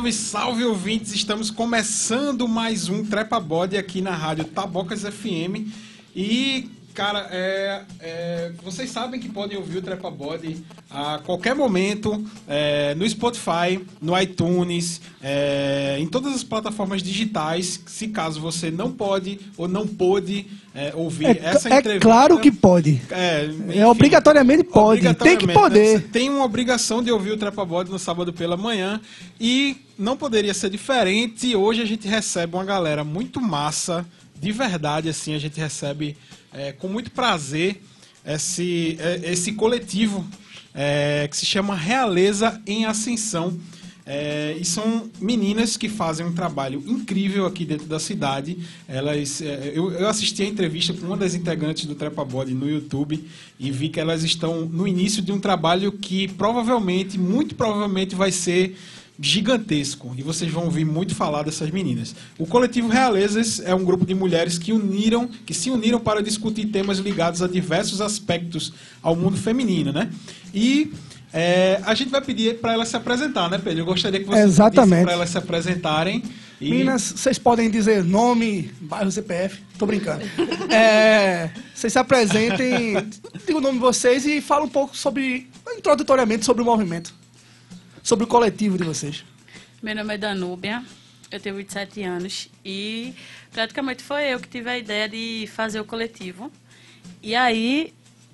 Salve, salve ouvintes! Estamos começando mais um Trepa Body aqui na rádio Tabocas FM. E, cara, é, é, vocês sabem que podem ouvir o Trepa Body a qualquer momento é, no Spotify, no iTunes, é, em todas as plataformas digitais. Se caso você não pode ou não pôde é, ouvir É, essa é entrevista. claro que pode. É, É, enfim, obrigatoriamente pode. Tem que Obrigatoriamente, poder. né? Tem uma obrigação de ouvir o Trepa Bode no sábado pela manhã. E não poderia ser diferente. Hoje a gente recebe uma galera muito massa. De verdade, assim, a gente recebe é, com muito prazer esse, é, esse coletivo é, que se chama Realeza em Ascensão. É, e são meninas que fazem um trabalho incrível aqui dentro da cidade. Elas, é, eu, eu assisti a entrevista com uma das integrantes do Trepa Body no YouTube e vi que elas estão no início de um trabalho que provavelmente, muito provavelmente, vai ser gigantesco. E vocês vão ouvir muito falar dessas meninas. O coletivo Realezas é um grupo de mulheres que uniram, que se uniram para discutir temas ligados a diversos aspectos ao mundo feminino, né? E é, a gente vai pedir para elas se apresentar, né, Pedro? Eu gostaria que vocês para elas se apresentarem. E... Meninas, vocês podem dizer nome, bairro, CPF. Tô brincando. É, vocês se apresentem, digam o nome de vocês e falem um pouco sobre, introdutoriamente, sobre o movimento. Sobre o coletivo de vocês. Meu nome é Danúbia, eu tenho 27 anos e praticamente foi eu que tive a ideia de fazer o coletivo. E aí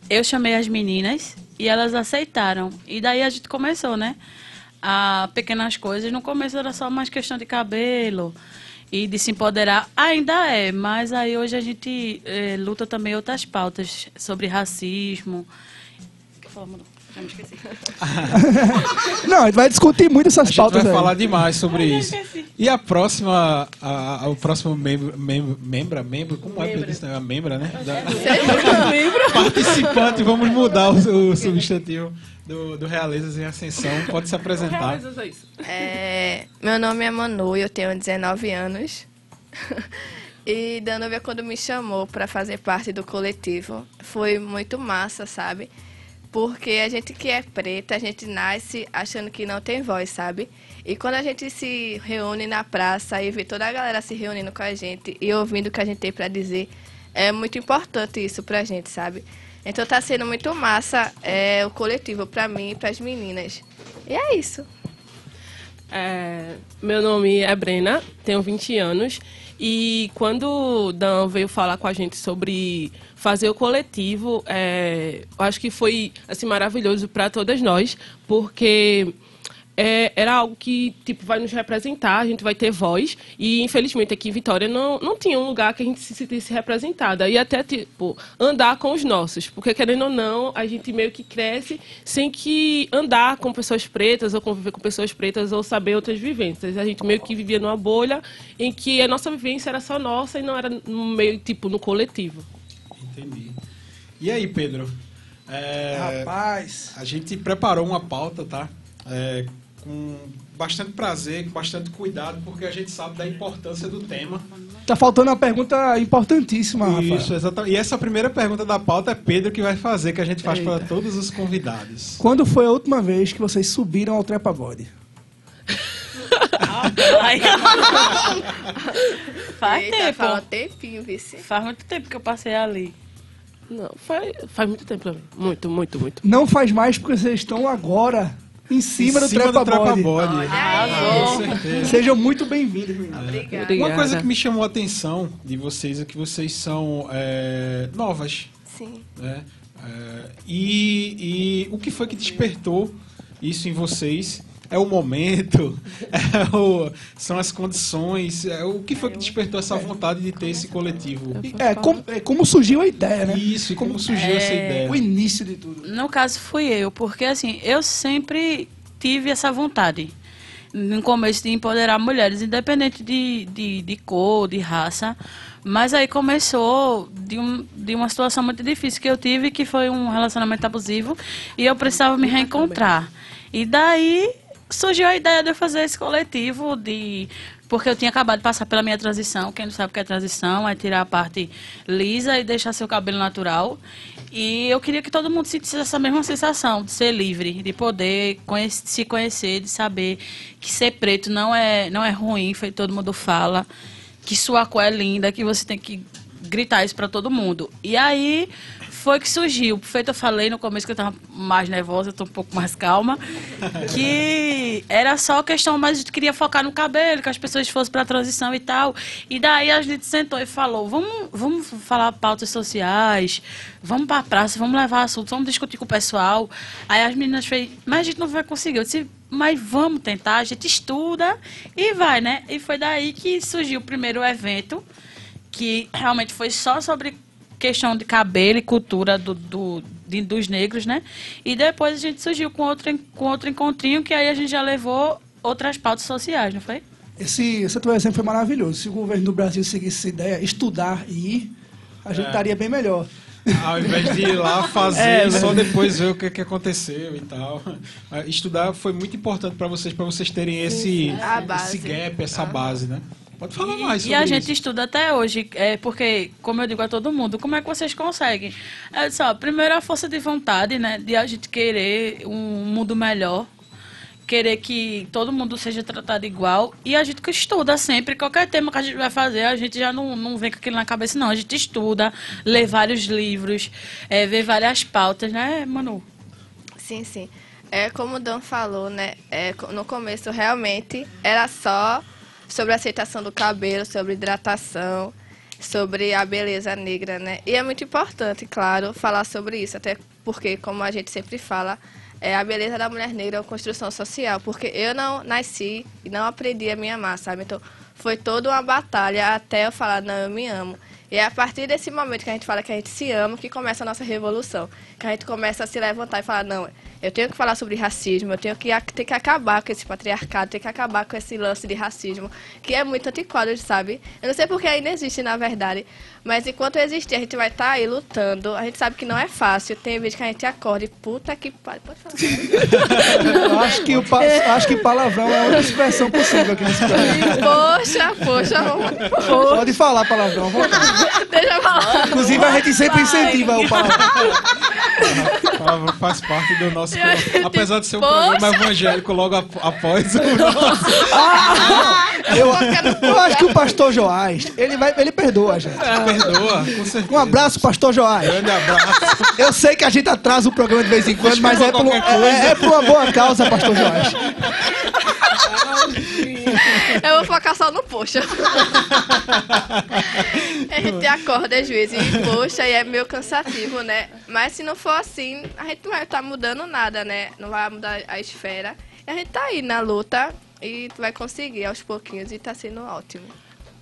eu chamei as meninas e elas aceitaram. E daí a gente começou, né? A pequenas coisas. No começo era só mais questão de cabelo e de se empoderar. Ainda é, mas aí hoje a gente eh, luta também outras pautas sobre racismo. Que foi? Já me esqueci. Não, a gente vai discutir muito A essas gente pautas vai aí. falar demais sobre Eu isso. E a próxima, a, a- o próximo membro, membro, membra, membro, como é Membra. que diz? A membra, né? Da- participante, vamos mudar o, o substantivo do, do Realezas em Ascensão. Pode se apresentar. Realizas é isso. É, meu nome é Manu e eu tenho 19 anos. E Danúbia, quando me chamou para fazer parte do coletivo, foi muito massa, sabe? Porque a gente que é preta, a gente nasce achando que não tem voz, sabe? E quando a gente se reúne na praça e vê toda a galera se reunindo com a gente e ouvindo o que a gente tem para dizer, é muito importante isso pra gente, sabe? Então tá sendo muito massa é, o coletivo pra mim e pras meninas. E é isso. É, meu nome é Brena, tenho 20 anos. E quando Dan veio falar com a gente sobre fazer o coletivo, é, acho que foi assim maravilhoso para todas nós, porque é, era algo que tipo vai nos representar, a gente vai ter voz e infelizmente aqui em Vitória não, não tinha um lugar que a gente se sentisse representada e até tipo andar com os nossos, porque querendo ou não a gente meio que cresce sem que andar com pessoas pretas ou conviver com pessoas pretas ou saber outras vivências. A gente meio que vivia numa bolha em que a nossa vivência era só nossa e não era meio tipo no coletivo. Entendi. E aí, Pedro? É, Rapaz. a gente preparou uma pauta, tá? É, com bastante prazer, com bastante cuidado, porque a gente sabe da importância do tema. Tá faltando uma pergunta importantíssima, Rafael. Isso, exatamente. E essa primeira pergunta da pauta é Pedro que vai fazer, que a gente faz para todos os convidados. Quando foi a última vez que vocês subiram ao Trepa Body? Ai. Faz Eita, tempo. Um tempinho, vice. Faz muito tempo que eu passei ali. Não, faz, faz muito tempo pra mim. Muito, muito, muito. Não faz mais porque vocês estão agora em cima, do, trepa Body. Body. Arrasou. Com certeza. Sejam muito bem-vindos, meninas. Obrigada. Obrigada. Uma coisa que me chamou a atenção de vocês é que vocês são é, novas. Sim. né? É, e, e o que foi que despertou isso em vocês? É o momento? É o- são as condições? É, o que foi que despertou essa vontade de ter esse coletivo? É, como, é como surgiu a ideia, né? Isso, e como surgiu essa ideia? O início de tudo. No caso, fui eu, porque assim, eu sempre tive essa vontade. No começo de empoderar mulheres, independente de, de, de cor, de raça. Mas aí começou de, um, de uma situação muito difícil que eu tive, que foi um relacionamento abusivo, e eu precisava me reencontrar. E daí surgiu a ideia de eu fazer esse coletivo, de porque eu tinha acabado de passar pela minha transição. Quem não sabe o que é transição é tirar a parte lisa e deixar seu cabelo natural. E eu queria que todo mundo sentisse essa mesma sensação de ser livre, de poder conhece- se conhecer, de saber que ser preto não é, não é ruim, foi todo mundo fala, que sua cor é linda, que você tem que gritar isso pra todo mundo. E aí foi que surgiu. Feito eu falei no começo que eu tava mais nervosa, eu tô um pouco mais calma. Que era só questão, mas a gente queria focar no cabelo, que as pessoas fossem pra transição e tal. E daí a gente sentou e falou: vamos, vamos falar pautas sociais, vamos pra praça, vamos levar assuntos, vamos discutir com o pessoal. Aí as meninas fez, mas a gente não vai conseguir. Eu disse, mas vamos tentar, a gente estuda e vai, né? E foi daí que surgiu o primeiro evento que realmente foi só sobre questão de cabelo e cultura do, do- de- dos negros, né? E depois a gente surgiu com outro, com outro encontrinho que aí a gente já levou outras pautas sociais, não foi? Esse, esse teu exemplo foi maravilhoso. Se o governo do Brasil seguisse essa ideia, estudar e ir, a gente estaria bem melhor. Ao invés de ir lá fazer É, e só depois ver o que, que aconteceu e tal. Ah, Estudar foi muito importante para vocês, para vocês terem esse, esse gap, essa base, né? Pode falar mais E sobre a isso. gente estuda até hoje, é, porque, como eu digo a todo mundo, como é que vocês conseguem? É só, primeiro a força de vontade, né? De a gente querer um mundo melhor, querer que todo mundo seja tratado igual. E a gente que estuda sempre, qualquer tema que a gente vai fazer, a gente já não, não vem com aquilo na cabeça, não. A gente estuda, lê vários livros, é, vê várias pautas, né, Manu? Sim, sim. É como o Dan falou, né? É, no começo realmente era só sobre a aceitação do cabelo, sobre hidratação, sobre a beleza negra, né? E é muito importante, claro, falar sobre isso, até porque, como a gente sempre fala, é, a beleza da mulher negra é uma construção social, porque eu não nasci e não aprendi a me amar, sabe? Então, foi toda uma batalha até eu falar, não, eu me amo. E é a partir desse momento que a gente fala que a gente se ama que começa a nossa revolução. Que a gente começa a se levantar e falar, não, eu tenho que falar sobre racismo, eu tenho que, ter que acabar com esse patriarcado, tenho que acabar com esse lance de racismo, que é muito antiquado, sabe? Eu não sei porque ainda existe, na verdade, mas enquanto existir, a gente vai estar aí lutando. A gente sabe que não é fácil. Tem vezes que a gente acorda e puta que pariu. Pode falar. Acho que, o pa- acho que palavrão é a única expressão possível aqui nesse programa. Poxa, poxa, vamos. Pode falar palavrão. vamos. Deixa eu falar. Inclusive, a gente sempre incentiva o palavrão. Palavra faz parte do nosso. Gente- Apesar de ser um Poxa! programa evangélico logo ap- após o nosso. Eu, eu acho que o pastor Joás, ele, vai, ele perdoa a gente. Perdoa, com certeza. Um abraço, pastor Joás. Grande abraço. Eu sei que a gente atrasa o programa de vez em quando, mas é por, é, é por uma boa causa, pastor Joás. Eu vou focar só no poxa. a gente acorda às vezes e poxa, e é meio cansativo, né? Mas se não for assim, a gente não vai estar mudando nada, né? Não vai mudar a esfera. E a gente tá aí na luta e vai conseguir aos pouquinhos e tá sendo ótimo.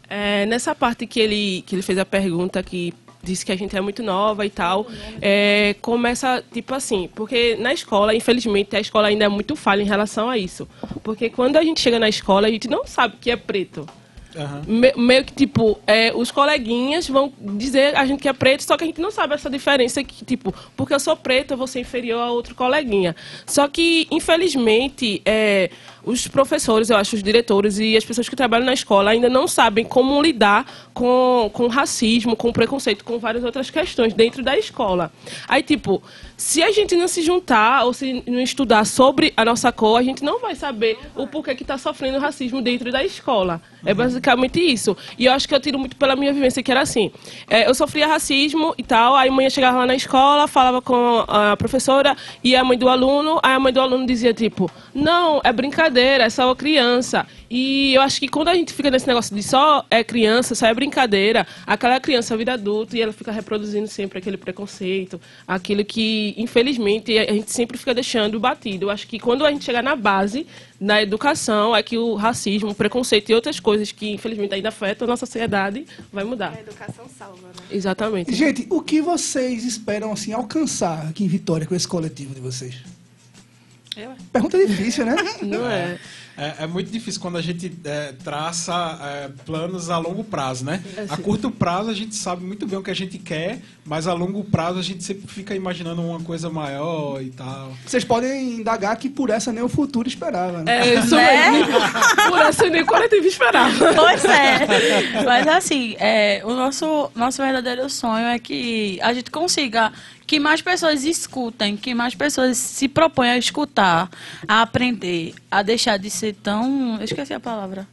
É, nessa parte que ele, que ele fez a pergunta, que disse que a gente é muito nova e tal, é, começa tipo assim, porque na escola, infelizmente, a escola ainda é muito falha em relação a isso. Porque quando a gente chega na escola, a gente não sabe o que é preto. Aham. Me- meio que, tipo, é, os coleguinhas vão dizer a gente que é preto, só que a gente não sabe essa diferença que, tipo, porque eu sou preto, eu vou ser inferior a outro coleguinha. Só que, infelizmente, é, os professores, eu acho, os diretores e as pessoas que trabalham na escola ainda não sabem como lidar com, com racismo, com preconceito, com várias outras questões dentro da escola. Aí, tipo, se a gente não se juntar ou se não estudar sobre a nossa cor, a gente não vai saber o porquê que está sofrendo racismo dentro da escola. É basicamente isso. E eu acho que eu tiro muito pela minha vivência, que era assim. é, eu sofria racismo e tal, aí a mãe chegava lá na escola, falava com a professora e a mãe do aluno, aí a mãe do aluno dizia, tipo, não, é brincadeira, é só uma criança. E eu acho que quando a gente fica nesse negócio de só é criança, só é brincadeira, aquela criança vira adulto e ela fica reproduzindo sempre aquele preconceito, aquilo que, infelizmente, a gente sempre fica deixando batido. Eu acho que quando a gente chegar na base, na educação, é que o racismo, o preconceito e outras coisas que, infelizmente, ainda afetam a nossa sociedade, vai mudar. A educação salva, né? Exatamente. Gente, o que vocês esperam assim alcançar aqui em Vitória com esse coletivo de vocês? Eu? Pergunta difícil, né? Não é? É, é muito difícil quando a gente é, traça é, planos a longo prazo, né? A curto prazo a gente sabe muito bem o que a gente quer, mas a longo prazo a gente sempre fica imaginando uma coisa maior e tal. Vocês podem indagar que por essa nem o futuro esperava, né? É isso Né? mesmo. Por essa nem o coletivo esperava. Pois é. Mas assim, é, o nosso, nosso verdadeiro sonho é que a gente consiga que mais pessoas escutem, que mais pessoas se proponham a escutar, a aprender, a deixar de ser tão. Eu esqueci a palavra.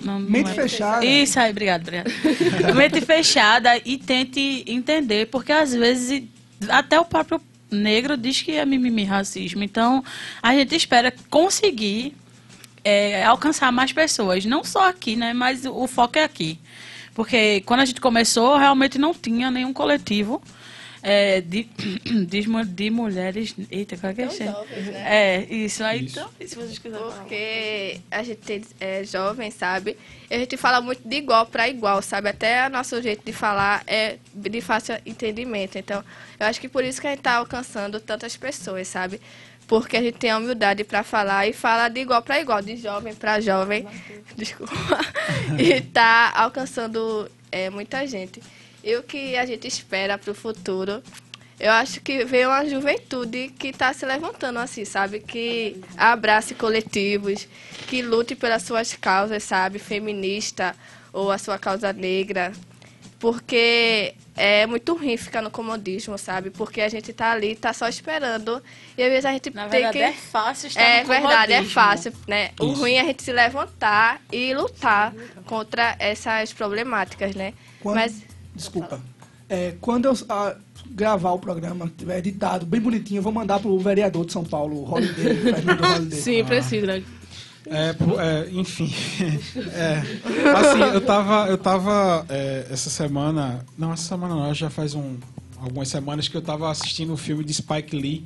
Não, não Mente é. fechada. Isso aí, obrigado, obrigado. Mente fechada e tente entender, porque às vezes até o próprio negro diz que é mimimi racismo. Então, a gente espera conseguir é, alcançar mais pessoas, não só aqui, né, mas o foco é aqui. Porque quando a gente começou, realmente não tinha nenhum coletivo é, de, de, de mulheres. Eita, qual é que é? Jovens, né? É, isso aí. Isso. Então, se vocês quiserem falar? Porque a gente é jovem, sabe? E a gente fala muito de igual para igual, sabe? Até o nosso jeito de falar é de fácil entendimento. Então, eu acho que por isso que a gente está alcançando tantas pessoas, sabe? Porque a gente tem a humildade para falar e fala de igual para igual, de jovem para jovem. Desculpa. e tá alcançando é, muita gente. E o que a gente espera para o futuro eu acho que veio uma juventude que está se levantando assim, sabe? Que abrace coletivos, que lute pelas suas causas, sabe? Feminista ou a sua causa negra. Porque é muito ruim ficar no comodismo, sabe? Porque a gente tá ali, tá só esperando. E às vezes a gente Na tem verdade, que. é fácil estar É no verdade, é fácil, né? O ruim é a gente se levantar e lutar contra essas problemáticas, né? Quando- Mas Desculpa. É, quando eu ah, gravar o programa, tiver editado, bem bonitinho, eu vou mandar pro vereador de São Paulo, o Holiday, Holiday. Sim, precisa. É, pro- é, enfim. É, assim, eu tava, eu tava é, essa semana. Não, essa semana não, já faz um, algumas semanas que eu tava assistindo o filme de Spike Lee.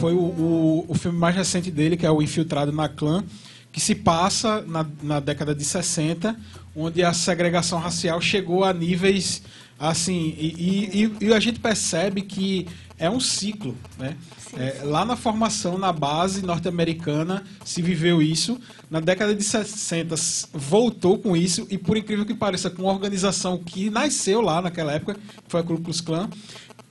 Foi o, o, o filme mais recente dele, que é o Infiltrado na Clã, que se passa na, na década de 60, onde a segregação racial chegou a níveis assim. E, e- e- a gente percebe que é um ciclo, né? É, lá na formação, na base norte-americana, se viveu isso. Na década de 60, s- voltou com isso. E, por incrível que pareça, com uma organização que nasceu lá naquela época, que foi a Ku Klux Klan.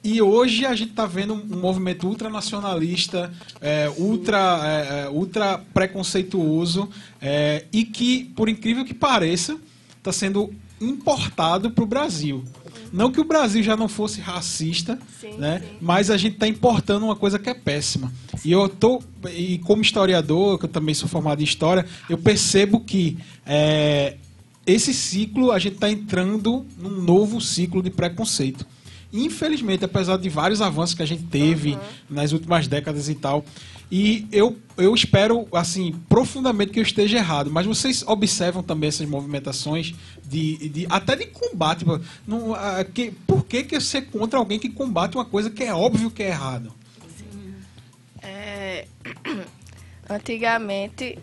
E hoje a gente está vendo um movimento ultranacionalista, é, ultra, é, é, ultra preconceituoso, é, e que, por incrível que pareça, está sendo importado para o Brasil. Não que o Brasil já não fosse racista, Sim, né? sim. mas a gente está importando uma coisa que é péssima. E eu tô e como historiador, que eu também sou formado em história, eu percebo que é, esse ciclo a gente está entrando num novo ciclo de preconceito. Infelizmente, apesar de vários avanços que a gente teve nas últimas décadas e tal, e eu, eu espero, assim, profundamente que eu esteja errado, mas vocês observam também essas movimentações de, de até de combate. Não, ah, que, por que, que você é contra alguém que combate uma coisa que é óbvio que é errado? É, antigamente,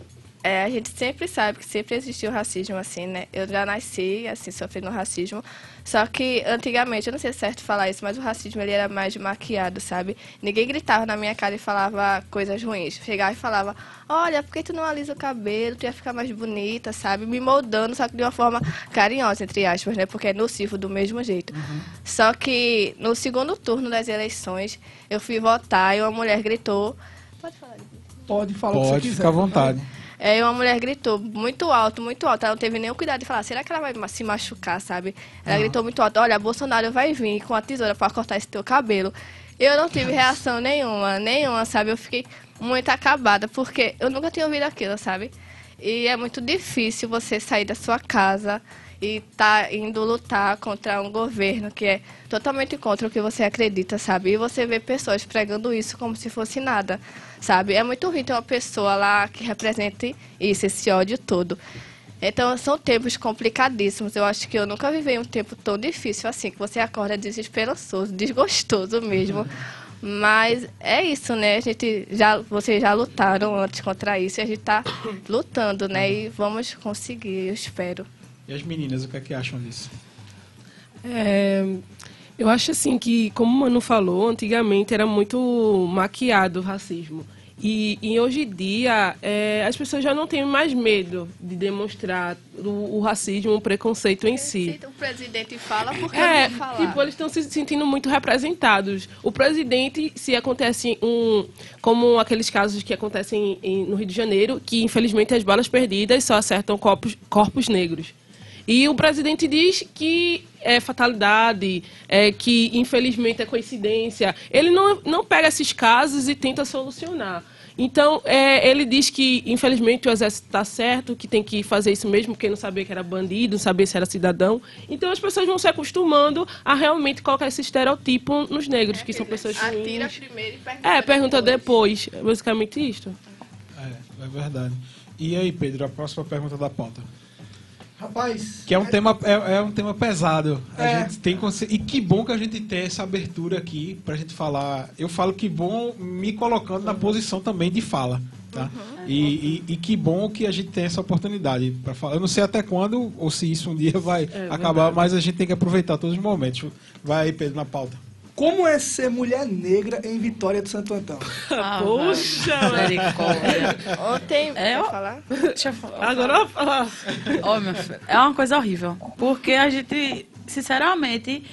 é, a gente sempre sabe que sempre existiu racismo, assim, né? Eu já nasci, assim, sofrendo racismo. Só que, antigamente, eu não sei se é certo falar isso, mas o racismo, ele era mais maquiado, sabe? Ninguém gritava na minha cara e falava coisas ruins. Chegava e falava, olha, por que tu não alisa o cabelo? Tu ia ficar mais bonita, sabe? Me moldando, só que de uma forma carinhosa, entre aspas, né? Porque é nocivo do mesmo jeito. Só que, no segundo turno das eleições, eu fui votar e uma mulher gritou... Pode falar, Pode falar o que você Pode quiser. ficar à vontade. É, uma mulher gritou muito alto, muito alto. Ela não teve nenhum cuidado de falar, será que ela vai se machucar, sabe? Ela gritou muito alto, olha, Bolsonaro vai vir com a tesoura para cortar esse teu cabelo. Eu não tive reação nenhuma, nenhuma, sabe? Eu fiquei muito acabada, porque eu nunca tinha ouvido aquilo, sabe? E é muito difícil você sair da sua casa e tá indo lutar contra um governo que é totalmente contra o que você acredita, sabe? E você vê pessoas pregando isso como se fosse nada, sabe? É muito ruim ter uma pessoa lá que represente isso, esse ódio todo. Então, são tempos complicadíssimos. Eu acho que eu nunca vivi um tempo tão difícil assim, que você acorda desesperançoso, desgostoso mesmo. Mas é isso, né? A gente já, vocês já lutaram antes contra isso e a gente tá lutando, né? E vamos conseguir, eu espero. E as meninas, o que é que acham disso? É, eu acho assim que, como o Manu falou, antigamente era muito maquiado o racismo. E, e hoje em dia, é, as pessoas já não têm mais medo de demonstrar o, o racismo, o preconceito em si. O presidente fala, por que É, eu vou falar? tipo, eles estão se sentindo muito representados. O presidente, se acontece um. Como aqueles casos que acontecem em- no Rio de Janeiro, que infelizmente as balas perdidas só acertam corpos, corpos negros. E o presidente diz que é fatalidade, é, que infelizmente é coincidência. Ele não, não pega esses casos e tenta solucionar. Então, é, ele diz que, infelizmente, o exército está certo, que tem que fazer isso mesmo, porque não sabia que era bandido, não sabia se era cidadão. Então, as pessoas vão se acostumando a realmente colocar esse estereotipo nos negros, que são pessoas Atira ruins. primeiro e pergunta É, pergunta depois. É basicamente isto. É, é verdade. E aí, Pedro, a próxima pergunta da pauta. Rapaz. Que é um tema, é, é um tema pesado. A É. gente tem E que bom que a gente tem essa abertura aqui pra gente falar. Eu falo que bom me colocando na posição também de fala. Tá? E, e- e que bom que a gente tem essa oportunidade para falar. Eu não sei até quando, ou se isso um dia vai acabar, mas a gente tem que aproveitar todos os momentos. Vai aí, Pedro, na pauta. Como é ser mulher negra em Vitória do Santo Antão? Ah, Poxa, Misericórdia. Ontem, É, quer eu- falar? Deixa eu falar. agora ah, Ó, meu filho, é uma coisa horrível. Porque a gente, sinceramente,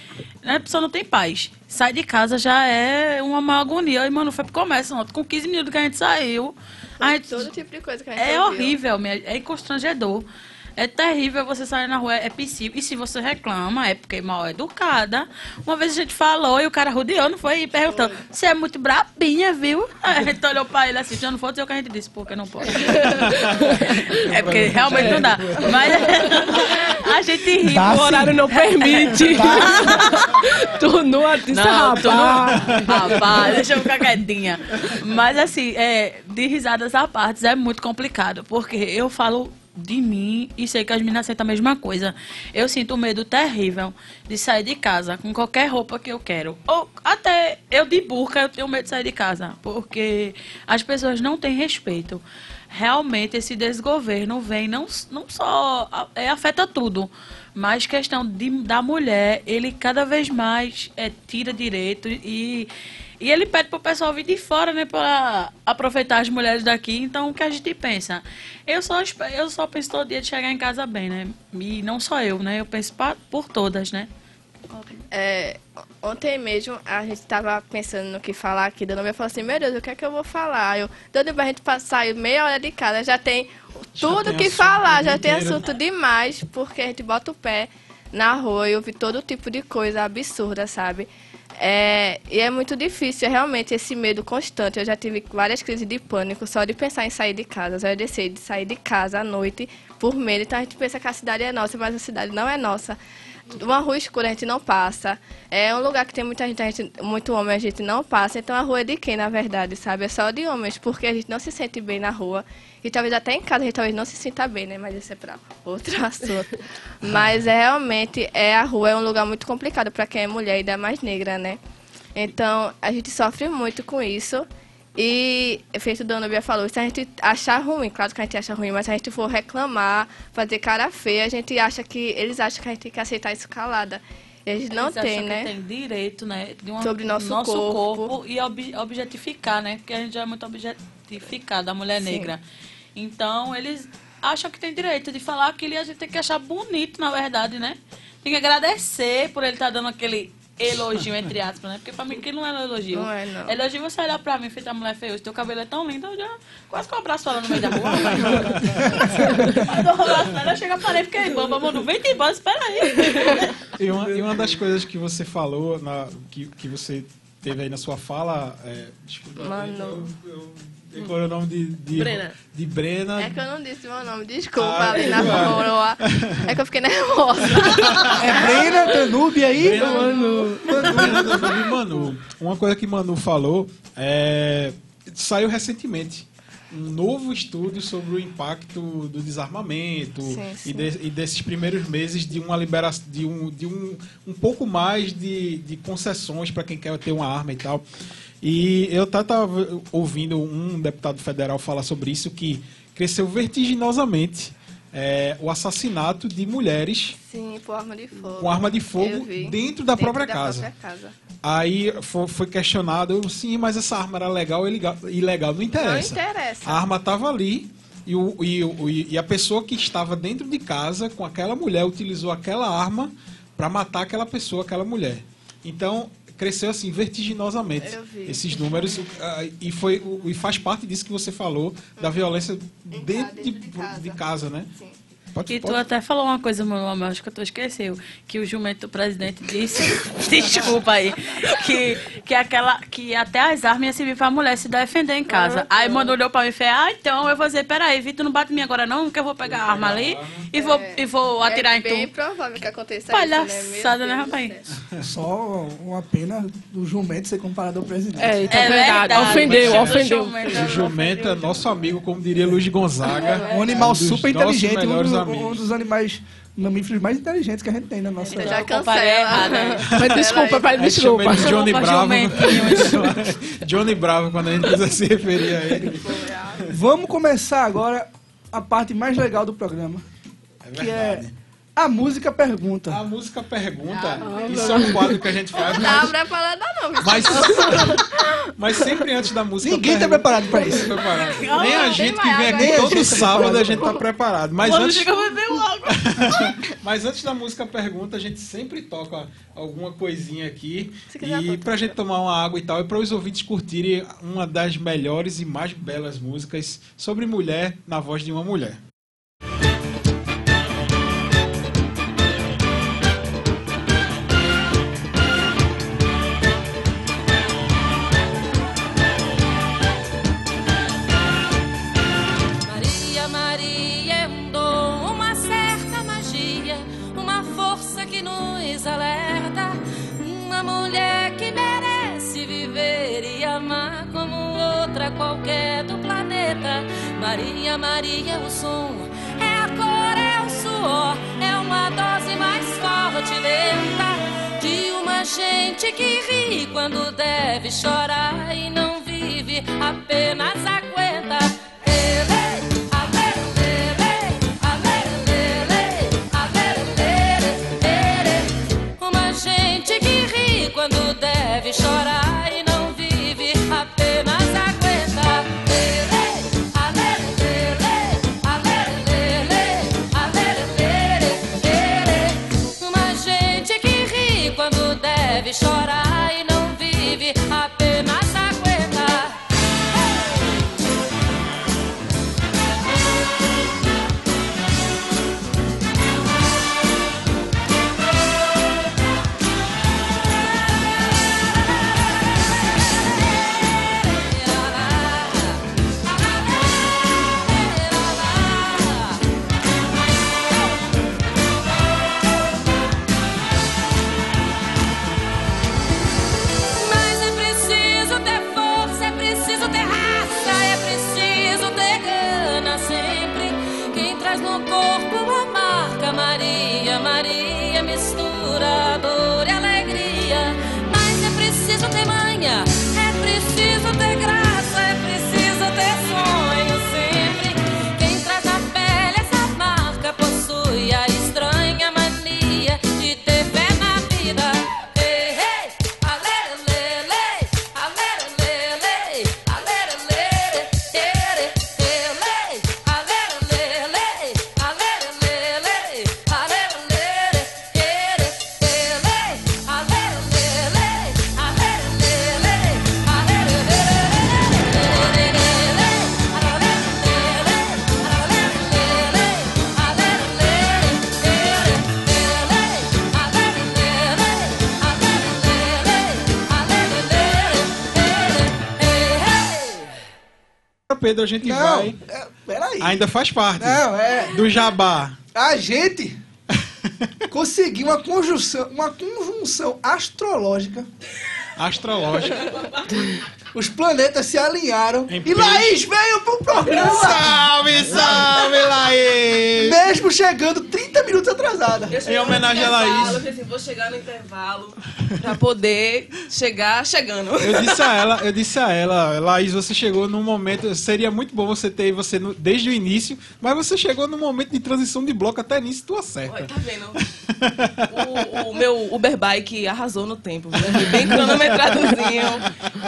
né, a pessoa não tem paz. Sai de casa já é uma má agonia. E, mano, foi pro comércio ontem. Com 15 minutos que a gente saiu. A gente, Todo tipo de coisa que a gente é ouviu. horrível, minha- é constrangedor. É terrível você sair na rua, é possível. E se você reclama, é porque é mal educada. Uma vez a gente falou e o cara rodeou, não foi? E perguntou: Você é muito brabinha, viu? Aí a gente olhou pra ele assim, já não foi dizer o que a gente disse, porque não pode. é porque realmente não dá. Mas a gente ri. Dá o horário não permite. tu não disse, Não, tu rapaz. não. Rapaz, deixa eu ficar quietinha. Mas assim, é, de risadas à parte, é muito complicado. Porque eu falo de mim e sei que as meninas sentem a mesma coisa. Eu sinto um medo terrível de sair de casa com qualquer roupa que eu quero. Ou até eu de burca eu tenho medo de sair de casa. Porque as pessoas não têm respeito. Realmente esse desgoverno vem não, não só é, afeta tudo, mas questão de, da mulher, ele cada vez mais é, tira direito e, e ele pede pro pessoal vir de fora, né, para aproveitar as mulheres daqui. Então, o que a gente pensa? Eu só, eu só penso todo dia de chegar em casa bem, né? E não só eu, né? Eu penso pa- por todas, né? É, ontem mesmo a gente estava pensando no que falar aqui. Dona Bia falou assim: Meu Deus, o que é que eu vou falar? Eu, Dona Bia, a gente saiu meia hora de casa, já tem tudo tem que falar, já tem inteiro. assunto demais, porque a gente bota o pé na rua e ouve todo tipo de coisa absurda, sabe? É, e é muito difícil, é realmente, esse medo constante. Eu já tive várias crises de pânico só de pensar em sair de casa. Só de descer de sair de casa à noite por medo. Então a gente pensa que a cidade é nossa, mas a cidade não é nossa. Uma rua escura a gente não passa. É um lugar que tem muita gente, gente, muito homem, a gente não passa. Então a rua é de quem, na verdade, sabe? É só de homens, porque a gente não se sente bem na rua. E talvez até em casa a gente talvez não se sinta bem, né? Mas isso é para outro assunto. Mas é realmente, é a rua é um lugar muito complicado para quem é mulher e ainda mais negra, né? Então a gente sofre muito com isso. E, feito o Dona Bia falou, se a gente achar ruim, claro que a gente acha ruim, mas se a gente for reclamar, fazer cara feia, a gente acha que, eles acham que a gente tem que aceitar isso calada. Não Eles acham que né? tem direito, né? De uma, Sobre nosso corpo. corpo. e ob- objetificar, né? Porque a gente já é muito objetificada, a mulher Sim. negra. Então, eles acham que tem direito de falar aquilo e a gente tem que achar bonito, na verdade, né? Tem que agradecer por ele estar dando aquele elogio, entre aspas, né? Porque pra mim aquilo não é elogio. Não é, não. Elogio você olhar pra mim, feita mulher feia, teu cabelo é tão lindo, eu já quase que eu abraço ela no meio da rua. Dou um abraço nela, chega pra ele e fica boba, mano, vem te embora, espera aí. E uma, e uma das coisas que você falou, na, que, que você teve aí na sua fala. É, desculpa, Mano. Eu, eu decorei o nome de, de Brena. De Brena. É que eu não disse meu nome, desculpa, Ah, ali na é. rua. É que eu fiquei nervosa. É Brena, Danube aí? Brena, Danube e Manu. Uma coisa que Manu falou é, saiu recentemente um novo estudo sobre o impacto do desarmamento Sim, E, sim. de- e desses primeiros meses de uma liberação de um, de um, um pouco mais de, de concessões para quem quer ter uma arma e tal. E eu estava ouvindo um deputado federal falar sobre isso que cresceu vertiginosamente é, o assassinato de mulheres Sim, por arma de fogo. com arma de fogo vi. dentro da própria casa. própria casa. Aí fo- foi questionado, sim, mas essa arma era legal ou ilegal? Ilegal, não interessa. Não interessa. A arma estava ali e, o, e, o- e a pessoa que estava dentro de casa com aquela mulher utilizou aquela arma para matar aquela pessoa, aquela mulher. Então cresceu assim vertiginosamente esses números ah, e foi e faz parte disso que você falou da violência dentro, de, dentro de casa. de casa, né? Sim. Pode, E tu pode- até falou uma coisa, meu nome, acho que tu esqueceu. Que o jumento do presidente disse. desculpa aí. Que, que, aquela, que até as armas iam servir pra mulher se defender em casa. Aí mano olhou pra mim e fez: Ah, então eu vou dizer: Peraí, Vitor, não bate em mim agora não, que eu vou pegar a arma ali e vou, e vou atirar é em bem tu. provável que aconteça Palhaçada, isso, né, Meu rapaz? Céu. Só uma pena do jumento ser comparado ao presidente. É, então É verdade. verdade. Ofendeu, ofendeu. O jumento é nosso amigo, como diria Luiz Gonzaga. Um animal dos super inteligente, um, melhores do- amigos. Um dos animais mamíferos mais inteligentes que a gente tem na nossa. Eu Já cancela. né? Mas desculpa, pai, gente chama desculpa. ele de Johnny Bravo. Johnny Bravo, quando a gente quiser se referir a ele. Vamos começar agora a parte mais legal do programa, É que verdade. é a música pergunta. A música pergunta. Isso é um quadro que a gente faz, Não tá mas, preparada não. viu? mas, mas sempre antes da música Ninguém tá pergunta- preparado pra isso. preparado. Nem a gente que vem aqui todo a tá sábado a gente tá preparado. Mas Mano, antes, chega a beber água. mas antes da música pergunta, a gente sempre toca alguma coisinha aqui. E toca. pra gente tomar uma água e tal, e para os ouvintes curtirem uma das melhores e mais belas músicas sobre mulher na voz de uma mulher. Nos alerta. Uma mulher que merece viver e amar como outra qualquer do planeta. Maria, Maria é o som, é a cor, é o suor, é uma dose mais forte lenta de uma gente que ri quando deve chorar e não vive, apenas aguenta. A gente Não, vai. é, peraí. Ainda faz parte Não, é. do jabá. A gente conseguiu uma conjunção, uma conjunção astrológica. Astrológica. Os planetas se alinharam Em e peixe. Laís veio pro programa. salve, salve, Laís! Mesmo chegando 30 minutos atrasada. Em homenagem no a Laís. eu falei assim, vou chegar no intervalo pra poder chegar chegando. Eu disse a ela, eu disse a ela, Laís, você chegou num momento, seria muito bom você ter você no- desde o início, mas você chegou num momento de transição de bloco até nisso, tu Olha, acerta. tá vendo? O, o meu Uber Bike arrasou no tempo, viu? Bem cronometradozinho.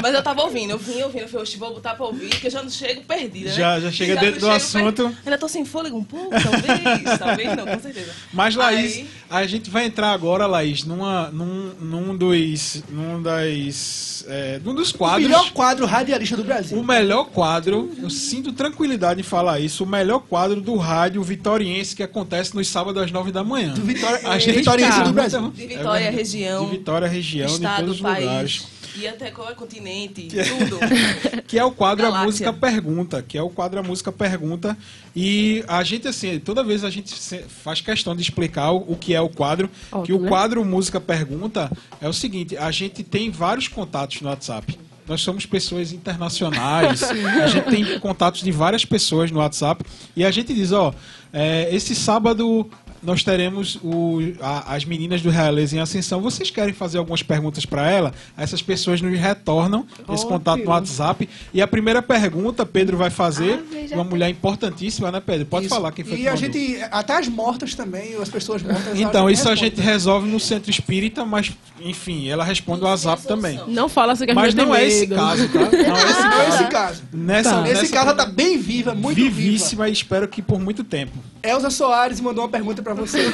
Mas eu tava ouvindo, eu vim ouvindo, eu falei, oxe, vou botar pra ouvir, porque eu já não chego perdida, né? Já- já chega não dentro do assunto. per- Ainda tô sem fôlego um pouco, talvez, talvez não, com certeza. Mas Laís, Aí- a gente vai entrar agora, Laís, numa, num, num dos, num das, é, num dos O quadros. melhor quadro radialista do Brasil. O melhor quadro, eu sinto tranquilidade em falar isso, o melhor quadro do rádio vitoriense que acontece nos sábados às nove da manhã. Do Vitória- A gente Vitoriense do Brasil. De Vitória, É, região, De Vitória, região, de estado, todos os país, lugares. E até qual é continente, tudo. Que é o quadro A Galáxia. Música Pergunta, que é o quadro A Música Pergunta. E a gente, assim, toda vez a gente faz questão de explicar o, o que é o quadro. Óbvio, que o né? quadro Música Pergunta é o seguinte, a gente tem vários contatos no WhatsApp. Nós somos pessoas internacionais, a gente tem contatos de várias pessoas no WhatsApp e a gente diz, ó, é, esse sábado nós teremos o- a- as meninas do Realeza em Ascensão. Vocês querem fazer algumas perguntas para ela? Essas pessoas nos retornam esse contato no WhatsApp. E a primeira pergunta, Pedro vai fazer, Ah, uma mulher importantíssima, né, Pedro? Pode Isso. falar quem foi que E a mandou. gente, até as mortas também, as pessoas mortas. Então, isso a responde. gente resolve no centro espírita, mas, enfim, ela responde o WhatsApp também. Não fala assim que a Mas não é esse caso, tá? Não é esse é caso. esse caso. Nessa, Tá. nessa Esse caso tá bem viva, muito viva. vivíssima e espero que por muito tempo. Elza Soares mandou uma pergunta pra vocês.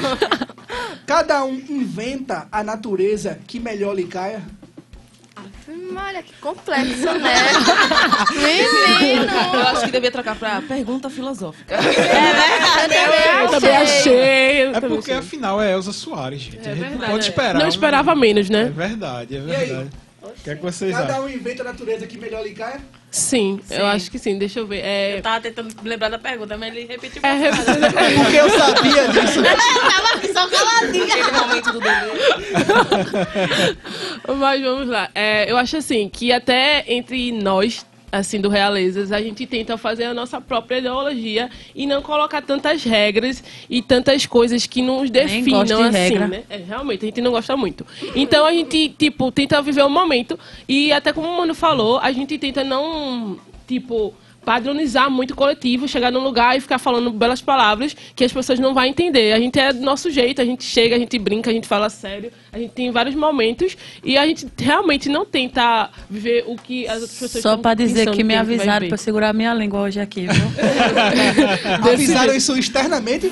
Cada um inventa a natureza que melhor lhe caia? Hum, Olha que complexo, né? Menino! Eu acho que devia trocar pra pergunta filosófica. É verdade, Eu também achei. eu É também porque achei. afinal é Elza Soares, gente. a gente verdade, pode é. esperar. Não esperava menos, É né? verdade, é aí? verdade. O que é que vocês Cada acham? um inventa a natureza que melhor lhe caia? Sim, eu acho que sim. Deixa eu ver. É, Eu tava tentando lembrar da pergunta, mas ele repetiu. é representativo. Porque eu sabia disso. Eu tava aqui só caladinha. Aquele momento do. Mas vamos lá. É, eu acho assim que até entre nós, assim, do Realezas, a gente tenta fazer a nossa própria ideologia e não colocar tantas regras e tantas coisas que nos definam de assim, regra. né? É, realmente, a gente não gosta muito. Então a gente, tipo, tenta viver o momento e até como o Mano falou, a gente tenta não, tipo, padronizar muito o coletivo, chegar num lugar e ficar falando belas palavras que as pessoas não vão entender. A gente é do nosso jeito, a gente chega, a gente brinca, a gente fala sério, a gente tem vários momentos e a gente realmente não tenta viver o que as outras pessoas Só pra dizer que me avisaram eu segurar minha língua hoje aqui, viu? Avisaram isso externamente?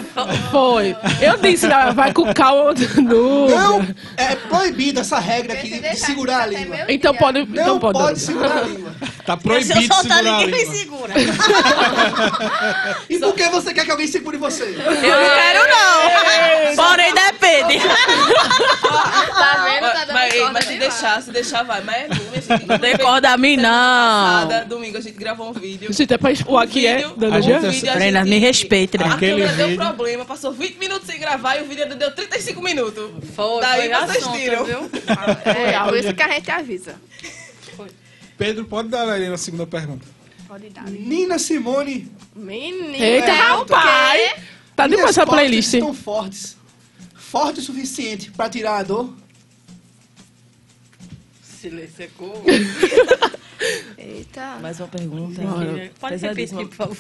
Foi. Eu disse, vai com calma. No... Não, é proibida essa regra aqui de segurar a língua. meu Então pode, Não então pode, pode. segurar a língua. Tá Se proibido eu de soltar, segurar a ninguém me língua. Segura. E por que você quer que alguém segure você? Eu não quero, não. Porém, depende. Tá vendo? Tá dando mas, corda mas se deixar, se deixar, vai. Mas é domingo, assim, Não tem corda a mim, não. Passada, domingo a gente gravou um vídeo. Gente, é pra expor aqui, é? A Dando gente- um vídeo, a Brena, gente- me respeite, Brena. A Aquele câmera deu vídeo- problema, passou 20 minutos sem gravar e o vídeo deu 35 minutos. Foi, Daí foi vocês assunto, tiram. viu? É, por isso que a gente avisa. Pedro, pode dar a Helena a segunda pergunta. Dar. Nina Simone. Menino. Eita, é o rapaz! Tá minhas demais essa costas playlist. estão fortes. Forte o suficiente pra tirar a dor. Silêncio secou. Eita. Mais uma pergunta. Pode repetir, por favor.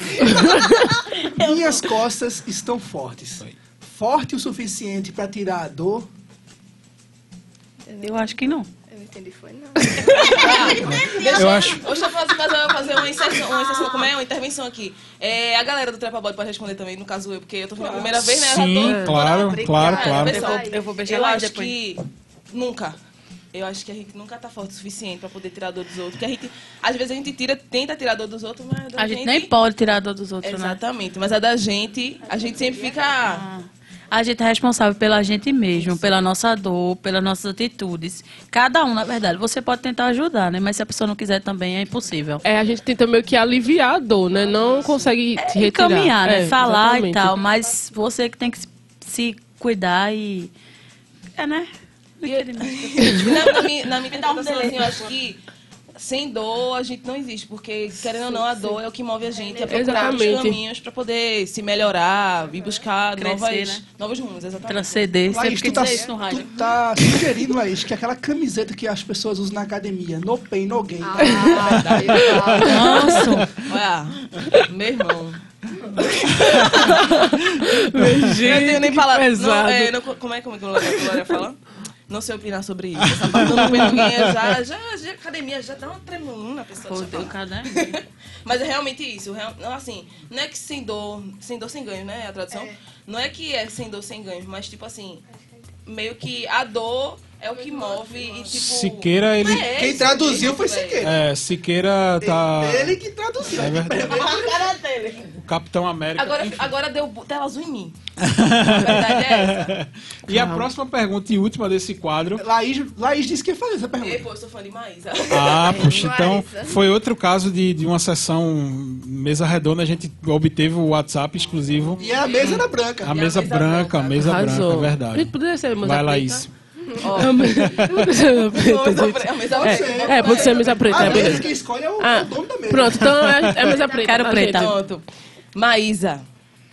Minhas costas estão fortes. Forte o suficiente pra tirar a dor. Eu acho que não. Entendi, foi não. Eu acho- Deixa eu fazer, fazer, uma inserção, uma inserção, como é? Uma intervenção aqui. É, a galera do Trepa Bode pode responder também, no caso eu, porque eu tô vindo a primeira vez, né? Sim, tô- claro, obrigada. claro, claro. Eu vou- eu vou beijar eu acho depois. que nunca. Eu acho que a gente nunca tá forte o suficiente pra poder tirar a dor dos outros. Porque a gente, às vezes a gente tira, tenta tirar a dor dos outros, mas da A gente nem pode tirar a dor dos outros, né? Exatamente, mas a da gente, a gente sempre fica. A gente é responsável pela gente mesmo, pela nossa dor, pelas nossas atitudes. Cada um, na verdade. Você pode tentar ajudar, né? Mas se a pessoa não quiser também, é impossível. É, a gente tenta meio que aliviar a dor, né? Não consegue te retirar. Encaminhar, né? É, Falar exatamente. e tal. Mas você que tem que se- cuidar e... É, né? Não entendi nada. na, na minha, na minha interpretação, assim, eu acho que sem dor a gente não existe, porque querendo ou não, a dor é o que move a gente a procurar os Exatamente. caminhos para poder se melhorar e buscar Crescer, novas, né? novos rumos, exatamente. Transcender. Laís, que tu tá, isso no rádio. tu tá sugerindo, Laís, que aquela camiseta que as pessoas usam na academia, no pain, no gain. Nossa, Olha, meu irmão. eu tenho nem falar. Não, é, não, como é como é que a Glória fala? Não sei opinar sobre isso. Essa do ninguém já, já, já, academia já dá uma tremulina na pessoa. fodeu, falar. cara. Mas é realmente isso. real- não, assim, não é que sem dor, sem dor, sem ganho, né? A tradução. Não é que é sem dor, sem ganho, mas tipo assim, meio que a dor é o que move e tipo. Siqueira, ele- É Quem traduziu mesmo, foi. Siqueira. É, Siqueira tá. Ele que traduziu. É verdade. A cara dele. O Capitão América. Agora, enfim. agora deu tela azul em mim. A verdade é essa. E a próxima pergunta e última desse quadro. Laís, Laís disse que ia fazer essa Ei, pergunta. pô, eu sou fã de Maísa. Ah, puxa, então foi outro caso de, de uma sessão mesa redonda, a gente obteve o WhatsApp exclusivo. E a mesa era branca. A mesa mesa branca, a branca. mesa Arrasou. branca, é verdade. Poderia ser mesa Vai? Laís. A a. É, é, pode ser mesa preta, A é, mesa beleza. que escolhe é o, Ah, o dono da mesa. Pronto, então é, é mesa preta. Quero tá, preta. Pronto. Maísa,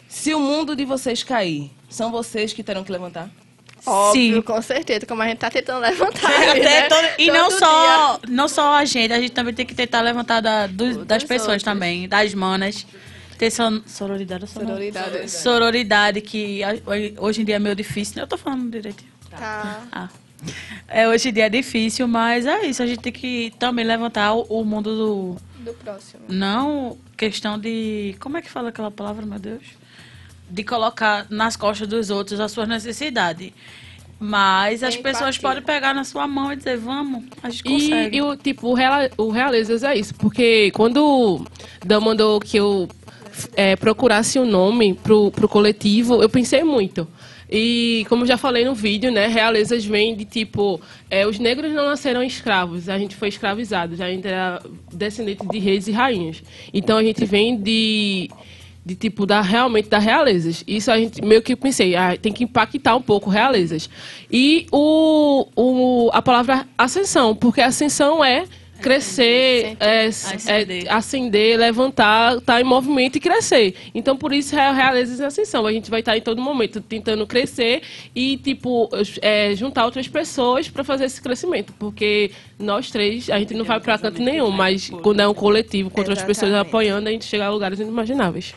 se o mundo de vocês cair, são vocês que terão que levantar? Óbvio, Sim. com certeza, como a gente tá tentando levantar. Até né? todo- E não só, não só a gente, a gente também tem que tentar levantar da- dos- das pessoas outros. também, das manas. Ter son- sororidade, sonor- Sororidade. Sororidade, que a- hoje em dia é meio difícil. né? Eu tô falando direitinho. Tá. Ah. É, hoje em dia é difícil, mas é isso. A gente tem que também levantar o, o mundo do. Do próximo. Não questão de. Como é que fala aquela palavra, meu Deus? De colocar nas costas dos outros as suas necessidades. Mas as Empatia. pessoas podem pegar na sua mão e dizer, vamos, a gente E, consegue. e o tipo, o, reala, o Realezas é isso, porque quando o Dan mandou que eu é, procurasse um nome pro, pro coletivo, eu pensei muito. E como já falei no vídeo, né, Realezas vem de tipo, é, os negros não nasceram escravos, a gente foi escravizado, a gente era descendente de reis e rainhas. Então a gente vem de de tipo da realmente da realezas. Isso a gente meio que pensei, ah, tem que impactar um pouco realezas. E o, o a palavra ascensão, porque ascensão é crescer, é, Ascender. é, ascender, levantar, estar em movimento e crescer. Então, por isso é realezas em ascensão. A gente vai estar em todo momento tentando crescer e, tipo, é, juntar outras pessoas para fazer esse crescimento. Porque nós três, a gente não vai para canto nenhum, mas quando é um coletivo com outras pessoas apoiando, a gente chega a lugares inimagináveis.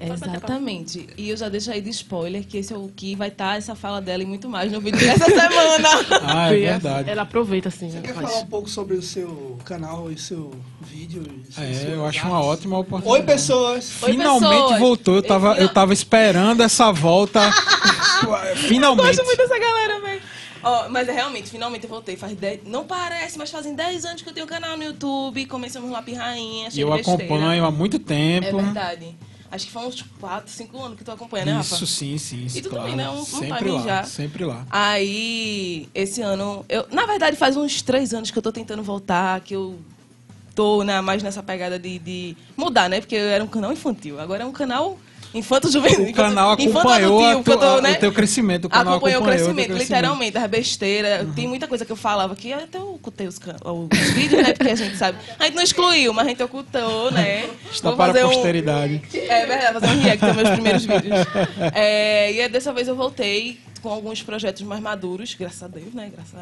Exatamente. E eu já deixo aí de spoiler que esse é o que vai estar essa fala dela e muito mais no vídeo dessa semana. Ah, é verdade. Ela aproveita, assim. Você quer faz. falar um pouco sobre o seu canal e seu vídeo? e É, eu suas acho uma ótima oportunidade. Oi, pessoas. Oi, Finalmente pessoas. voltou. Eu tava, eu tava esperando essa volta. Finalmente. Gosto muito dessa galera, velho. Ó, mas é realmente, finalmente eu voltei. Faz 10, não parece, mas fazem 10 anos que eu tenho um canal no YouTube. Começamos lá pirrainha, E eu besteira. acompanho há muito É tempo. verdade. Acho que foi uns 4, 5 anos que tu acompanha, né, Rafa? Isso sim, sim. E tu claro. também, né? Um- um sempre lá, já. sempre lá. Aí, esse ano, eu, na verdade, faz uns três anos que eu tô tentando voltar, que eu tô né, mais nessa pegada de, de mudar, né? Porque eu era um canal infantil, agora é um canal infanto juvenil. O canal acompanhou a tua- o teu crescimento, o canal acompanhou o acompanhou o crescimento, crescimento. literalmente, as besteiras. Tem muita coisa que eu falava que eu até ocultei os, os vídeos, né? Porque a gente sabe. A gente não excluiu, mas a gente ocultou, né? Está Vou para a um- posteridade. é verdade, fazer um react dos meus primeiros vídeos. É, e dessa vez eu voltei com alguns projetos mais maduros, graças a Deus, né? Graças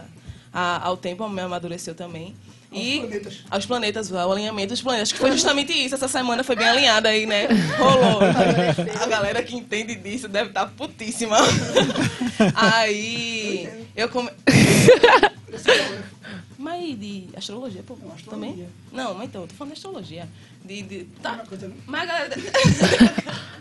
a- ao tempo, me amadureceu também. E planetas. aos planetas, ao alinhamento dos planetas, que foi justamente isso. Essa semana foi bem alinhada aí, né? Rolou. A galera que entende disso deve estar putíssima. Aí eu come... Mas de astrologia, pô? Também? Não, mas então, eu tô falando de astrologia. De, de... Tá. Mas a galera.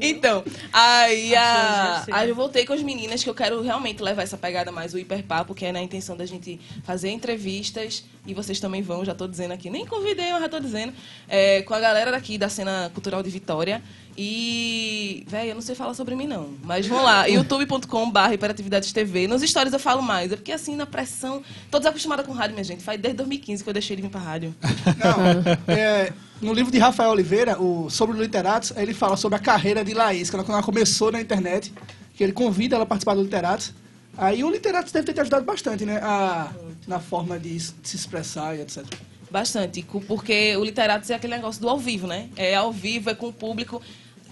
Então, aí, a, aí eu voltei com as meninas que eu quero realmente levar essa pegada mais o hiperpapo, que é na intenção da gente fazer entrevistas, e vocês também vão, já tô dizendo aqui, nem convidei, mas já tô dizendo, é, com a galera daqui da cena cultural de Vitória. E, velho, eu não sei falar sobre mim, não. Mas vão lá, youtube.com.br hiperatividades TV. Nos stories eu falo mais. É porque, assim, na pressão. Tô desacostumada com rádio, minha gente. Faz desde 2015 que eu deixei de vir pra rádio. Não, é, no livro de Rafael Oliveira, o, sobre Literatos, ele fala sobre a carreira de Laís, quando ela começou na internet, que ele convida ela a participar do Literatos. Aí o Literatos deve ter te ajudado bastante, né? A na forma de se expressar e etc. Bastante, porque o literato é aquele negócio do ao vivo, né? É ao vivo, é com o público.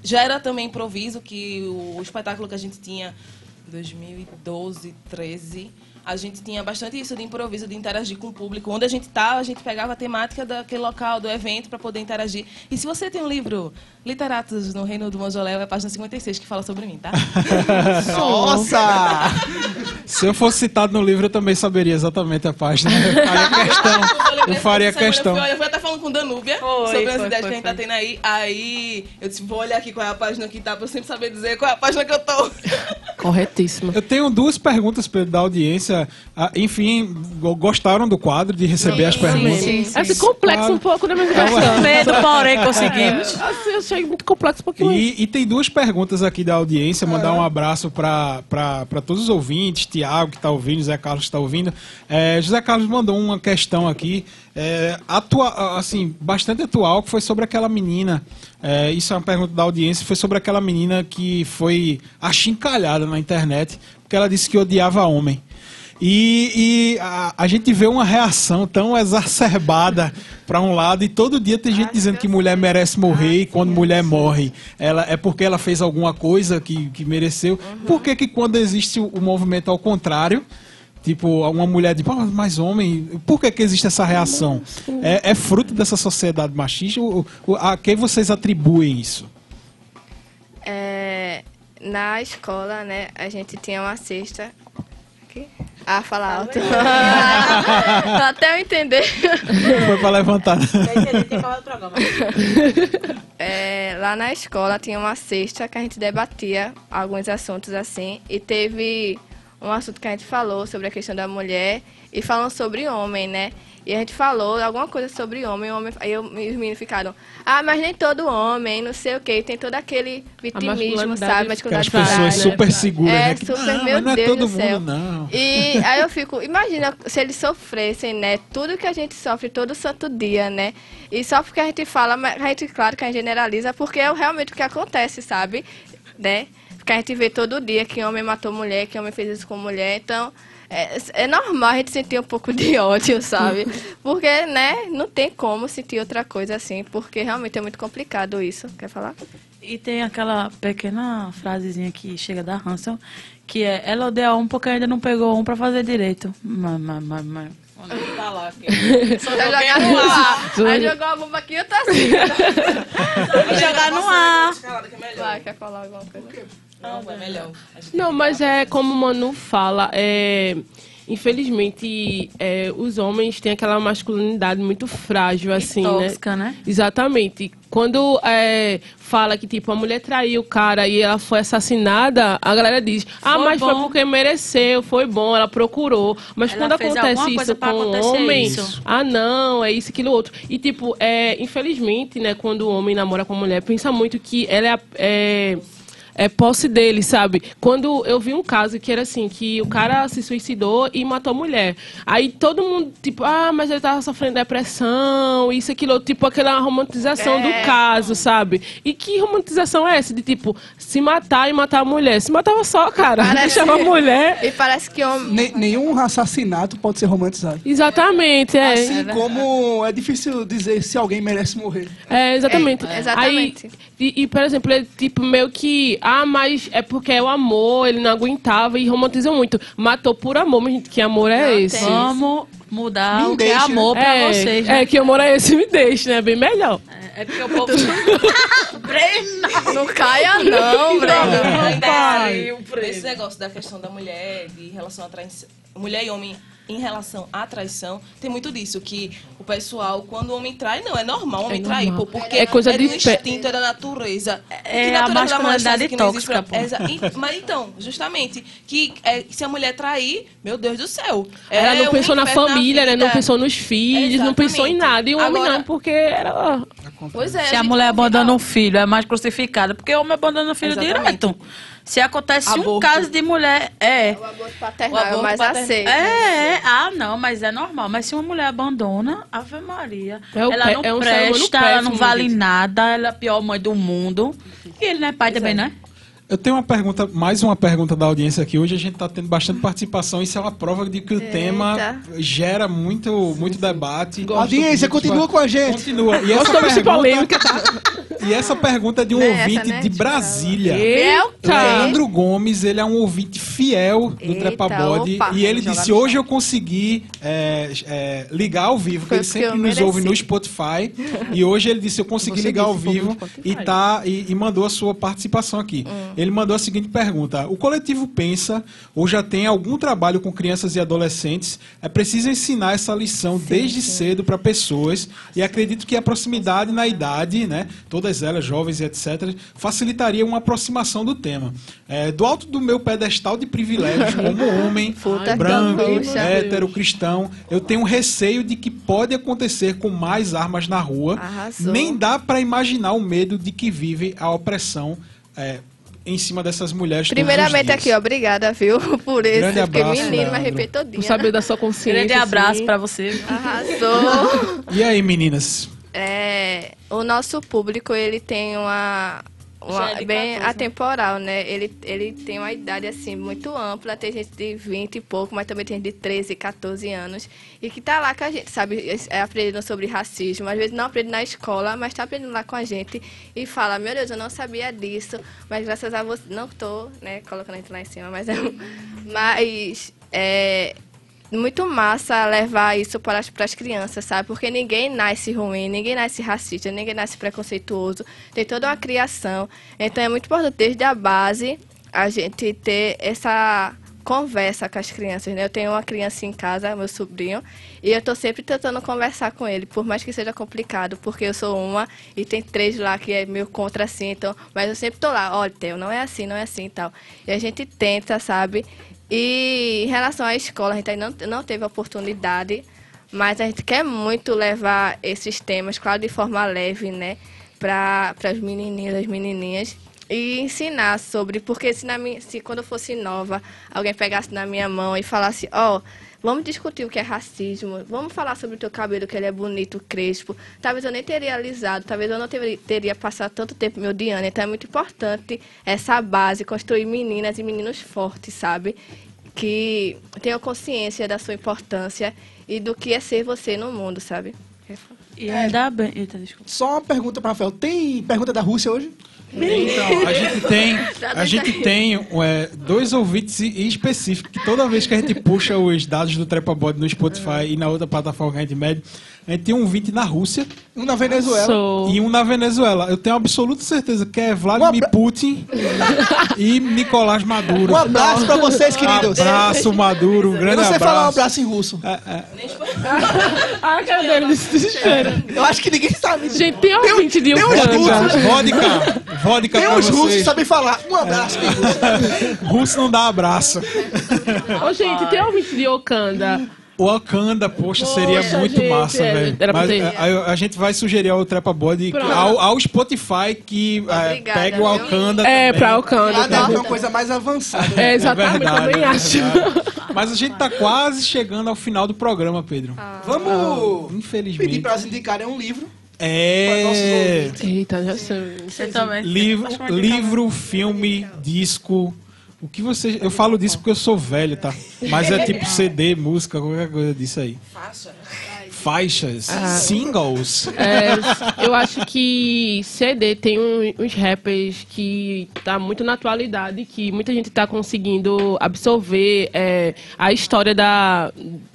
Já era também improviso, que o, o espetáculo que a gente tinha em 2012, 13, a gente tinha bastante isso de improviso, de interagir com o público. Onde a gente estava, a gente pegava a temática daquele local, do evento, para poder interagir. E se você tem um livro, Literatos no Reino do Monjoléu, é a página 56 que fala sobre mim, tá? Nossa! Se eu fosse citado no livro, eu também saberia exatamente a página. Eu faria questão. Eu faria questão. Eu fui, eu fui até falando com Danúbia Foi, sobre as ideias que a gente tá tendo aí. Aí eu disse, vou olhar aqui qual é a página que tá, pra eu sempre saber dizer qual é a página que eu tô. Corretíssimo. Eu tenho duas perguntas da audiência. Ah, enfim, go- gostaram do quadro de receber as perguntas? sim, É assim, complexo Claro. um pouco, né? Mas É uma- Medo, porém, conseguimos. É, assim, eu achei muito complexo um pouquinho. E, e tem duas perguntas aqui da audiência. Mandar um abraço para todos os ouvintes, Tiago que está ouvindo, José Carlos que está ouvindo. É, José Carlos mandou uma questão aqui, é, atua, assim, bastante atual, que foi sobre aquela menina. é, isso é uma pergunta da audiência, foi sobre aquela menina que foi achincalhada na internet, porque ela disse que odiava homem. E, e a, a gente vê uma reação tão exacerbada para um lado e todo dia tem gente dizendo que mulher merece morrer e quando mulher morre ela é porque ela fez alguma coisa que, que mereceu. Por que, que quando existe o, o movimento ao contrário, tipo uma mulher de "Pô, mas homem, por que, que existe essa reação? É, é fruto dessa sociedade machista? A quem vocês atribuem isso? É, na escola, né, a gente tinha uma cesta. Aqui? Ah, fala alto. Até eu entender. Foi para levantar. É, lá na escola tinha uma cesta que a gente debatia alguns assuntos assim. E teve um assunto que a gente falou sobre a questão da mulher e falando sobre homem, né? E a gente falou alguma coisa sobre homem, homem aí eu, os meninos ficaram, ah, mas nem todo homem, não sei o que, tem todo aquele vitimismo, sabe? Que as pessoas super seguras, É, né? Super, não, meu mas não é Deus todo do mundo, céu. não. E aí eu fico, imagina se eles sofressem, né? Tudo que a gente sofre todo santo dia, né? E só porque a gente fala, mas a gente, claro que a gente generaliza, porque é realmente o que acontece, sabe? Né? Porque a gente vê todo dia que homem matou mulher, que homem fez isso com mulher, então. É, é normal a gente sentir um pouco de ódio, sabe? Porque, né, não tem como sentir outra coisa assim, porque realmente é muito complicado isso. Quer falar? E tem aquela pequena frasezinha que chega da Hansel, que é ela odeia um porque ainda não pegou um pra fazer direito. Mas, mas, mas, mas. Onde tá lá? aqui? Só jogar no ar. ar. Aí jogou a bomba aqui e eu tô assim. Vou jogar no ar. Vai, quer falar alguma coisa? Não, é melhor. Não, mas é como o Manu fala, é, infelizmente é, os homens têm aquela masculinidade muito frágil, assim, né? tóxica, né? Exatamente. Quando é, fala que, tipo, a mulher traiu o cara e ela foi assassinada, a galera diz, ah, Foi mas foi bom. porque mereceu, foi bom, ela procurou. Mas Ela quando acontece isso com o acontecer homem, isso. ah, não, é isso, aquilo, outro. E, tipo, é, infelizmente, né, quando o homem namora com a mulher, pensa muito que ela é, a- é é posse dele, sabe? Quando eu vi um caso que era assim, que o cara se suicidou e matou a mulher. Aí todo mundo, tipo, ah, mas ele tava sofrendo depressão, isso, aquilo, tipo, aquela romantização É. do caso, sabe? E que romantização é essa? De, tipo, se matar e matar a mulher. Se matava só, cara. Parece- Deixava a mulher. E parece que homem. Ne- nenhum assassinato pode ser romantizado. Exatamente, é. Assim como é difícil dizer se alguém merece morrer. É, exatamente. É, exatamente. Aí, e, e, por exemplo, ele, tipo, meio que. Ah, mas é porque é o amor, ele não aguentava e romantizam muito. Matou por amor, mas gente, que amor é Não esse? Vamos mudar Me o que é amor pra é, vocês, é, né? que amor é esse, me deixa, né? Bem melhor. É porque o povo... Brena! Não caia, não, Breno. Esse negócio da questão da mulher, de relação à traição, mulher e homem em relação à traição, tem muito disso, que o pessoal, quando o homem trai, não, é normal o homem É trair, normal. pô, porque É coisa é de instinto, é da natureza. É Que a masculinidade moléstia que não existe tóxica, pra- pô. Exa- Mas então, justamente, que é, se a mulher trair, meu Deus do céu. Ela é não pensou na família, né? Não pensou nos filhos, não pensou em Exatamente. nada. E o homem Agora- não, porque era. Pois é. Se a gente mulher abandona um filho, é mais crucificada. Porque o homem abandona o filho Exatamente. direto. Se acontece um Aborto. caso de mulher, é. O aborto O paternal é aborto o mais aceito. É, ah, não, mas é normal. Mas se uma mulher abandona, Ave Maria. É o ela não é um presta, ela não vale nada, ela é a pior mãe do mundo. E ele não é pai também, né? Eu tenho uma pergunta, mais uma pergunta da audiência aqui. Hoje a gente está tendo bastante participação. Isso é uma prova de que o tema gera muito, muito debate. Audiência, Muito continua com a gente. Continua. E essa pergunta, polêmica, e essa pergunta é de um Né, essa, ouvinte né, de de Brasília. Eita! Leandro Gomes, ele é um ouvinte fiel do Eita, Trepa Body. opa, e ele disse: jogar Hoje eu consegui é, é, ligar ao vivo, porque ele sempre nos mereci. ouve no Spotify. e hoje ele disse: Eu consegui Você ligar ao vivo e, tá, e, e mandou a sua participação aqui. Hum. Ele mandou a seguinte pergunta: O coletivo pensa ou já tem algum trabalho com crianças e adolescentes? É preciso ensinar essa lição desde cedo para pessoas. E acredito que a proximidade na idade, né, todas elas, jovens e etc., facilitaria uma aproximação do tema. É, do alto do meu pedestal de privilégios, como homem, branco, hétero, cristão, eu tenho receio de que pode acontecer com mais armas na rua. Arrasou. Nem dá para imaginar o medo de que vive a opressão é, em cima dessas mulheres. todos os Primeiramente dias. aqui, obrigada, viu, por esse. Grande fiquei abraço, menino, Leandro. arrepiei todinha. Por saber da sua consciência. Grande abraço assim. pra você. Arrasou. E aí, meninas? É, o nosso público, ele tem uma... uma- é bem 14, né? atemporal, né? Ele, ele tem uma idade, assim, muito ampla. Tem gente de 20 e pouco, mas também tem gente de 13, 14 anos. E que tá lá com a gente, sabe? É, aprendendo sobre racismo. Às vezes não aprende na escola, mas tá aprendendo lá com a gente. E fala, meu Deus, eu não sabia disso. Mas graças a você... Não tô, né, colocando a gente lá em cima, mas... É, mas... É, muito massa levar isso para as, para as crianças, sabe? Porque ninguém nasce ruim, ninguém nasce racista, ninguém nasce preconceituoso. Tem toda uma criação. Então é muito importante desde a base a gente ter essa conversa com as crianças, né? Eu tenho uma criança em casa, meu sobrinho, e eu tô sempre tentando conversar com ele, por mais que seja complicado, porque eu sou uma e tem três lá que é meio contra assim, então, mas eu sempre tô lá, olha, Theo, não é assim, não é assim e tal. E a gente tenta, sabe? E em relação à escola, a gente ainda não, não teve oportunidade, mas a gente quer muito levar esses temas, claro, de forma leve, né, para as menininhas, as menininhas, e ensinar sobre, porque se, na minha, se quando eu fosse nova, alguém pegasse na minha mão e falasse, ó, vamos discutir o que é racismo, vamos falar sobre o teu cabelo, que ele é bonito, crespo, talvez eu nem teria alisado, talvez eu não teria, teria passado tanto tempo me odiando, então é muito importante essa base, construir meninas e meninos fortes, sabe? Que tenham consciência da sua importância e do que é ser você no mundo, sabe? E ainda bem. Eita, desculpa. Só uma pergunta para Rafael. Tem pergunta da Rússia hoje? Então, a gente tem, a gente tem é, dois ouvintes específicos que toda vez que a gente puxa os dados do Trepabode no Spotify e na outra plataforma que a gente mede, a gente tem um ouvinte na Rússia Um na Venezuela. Sou. e um na Venezuela. Eu tenho absoluta certeza que é Vladimir Um abra- Putin e Nicolás Maduro. Um abraço para vocês, queridos. Abraço, Maduro. Um Eu grande não sei abraço. falar um abraço em russo. Ah, cara dele, se desespera. Eu acho que ninguém sabe. Gente, tem ouvinte de tem uns russos. Vodka. Vodka Tem pra uns russos que sabem falar. Um abraço em russo. Russo não dá abraço. Ô, gente, tem ouvinte de Wakanda. O Wakanda, poxa, seria Poxa, muito gente, massa, é, velho. era pra Mas ter. a, a- a gente vai sugerir ao Trepa Body, ao, ao Spotify, que é, pega o? Wakanda. É, pra Wakanda. Lá deve ter uma coisa mais avançada. É, exatamente, verdade, também é acho. verdade. Mas a gente tá quase chegando ao final do programa, Pedro. Vamos Infelizmente. pedir para elas indicarem um livro. É. Eita, já sei. Você também. Livro, livro, filme, disco. O que você. Eu falo disso porque eu sou velho, tá? Mas é tipo CD, música, qualquer coisa disso aí. Faixas. Singles. É, eu acho que CD tem um- uns rappers que tá muito na atualidade, que muita gente tá conseguindo absorver é, a história da.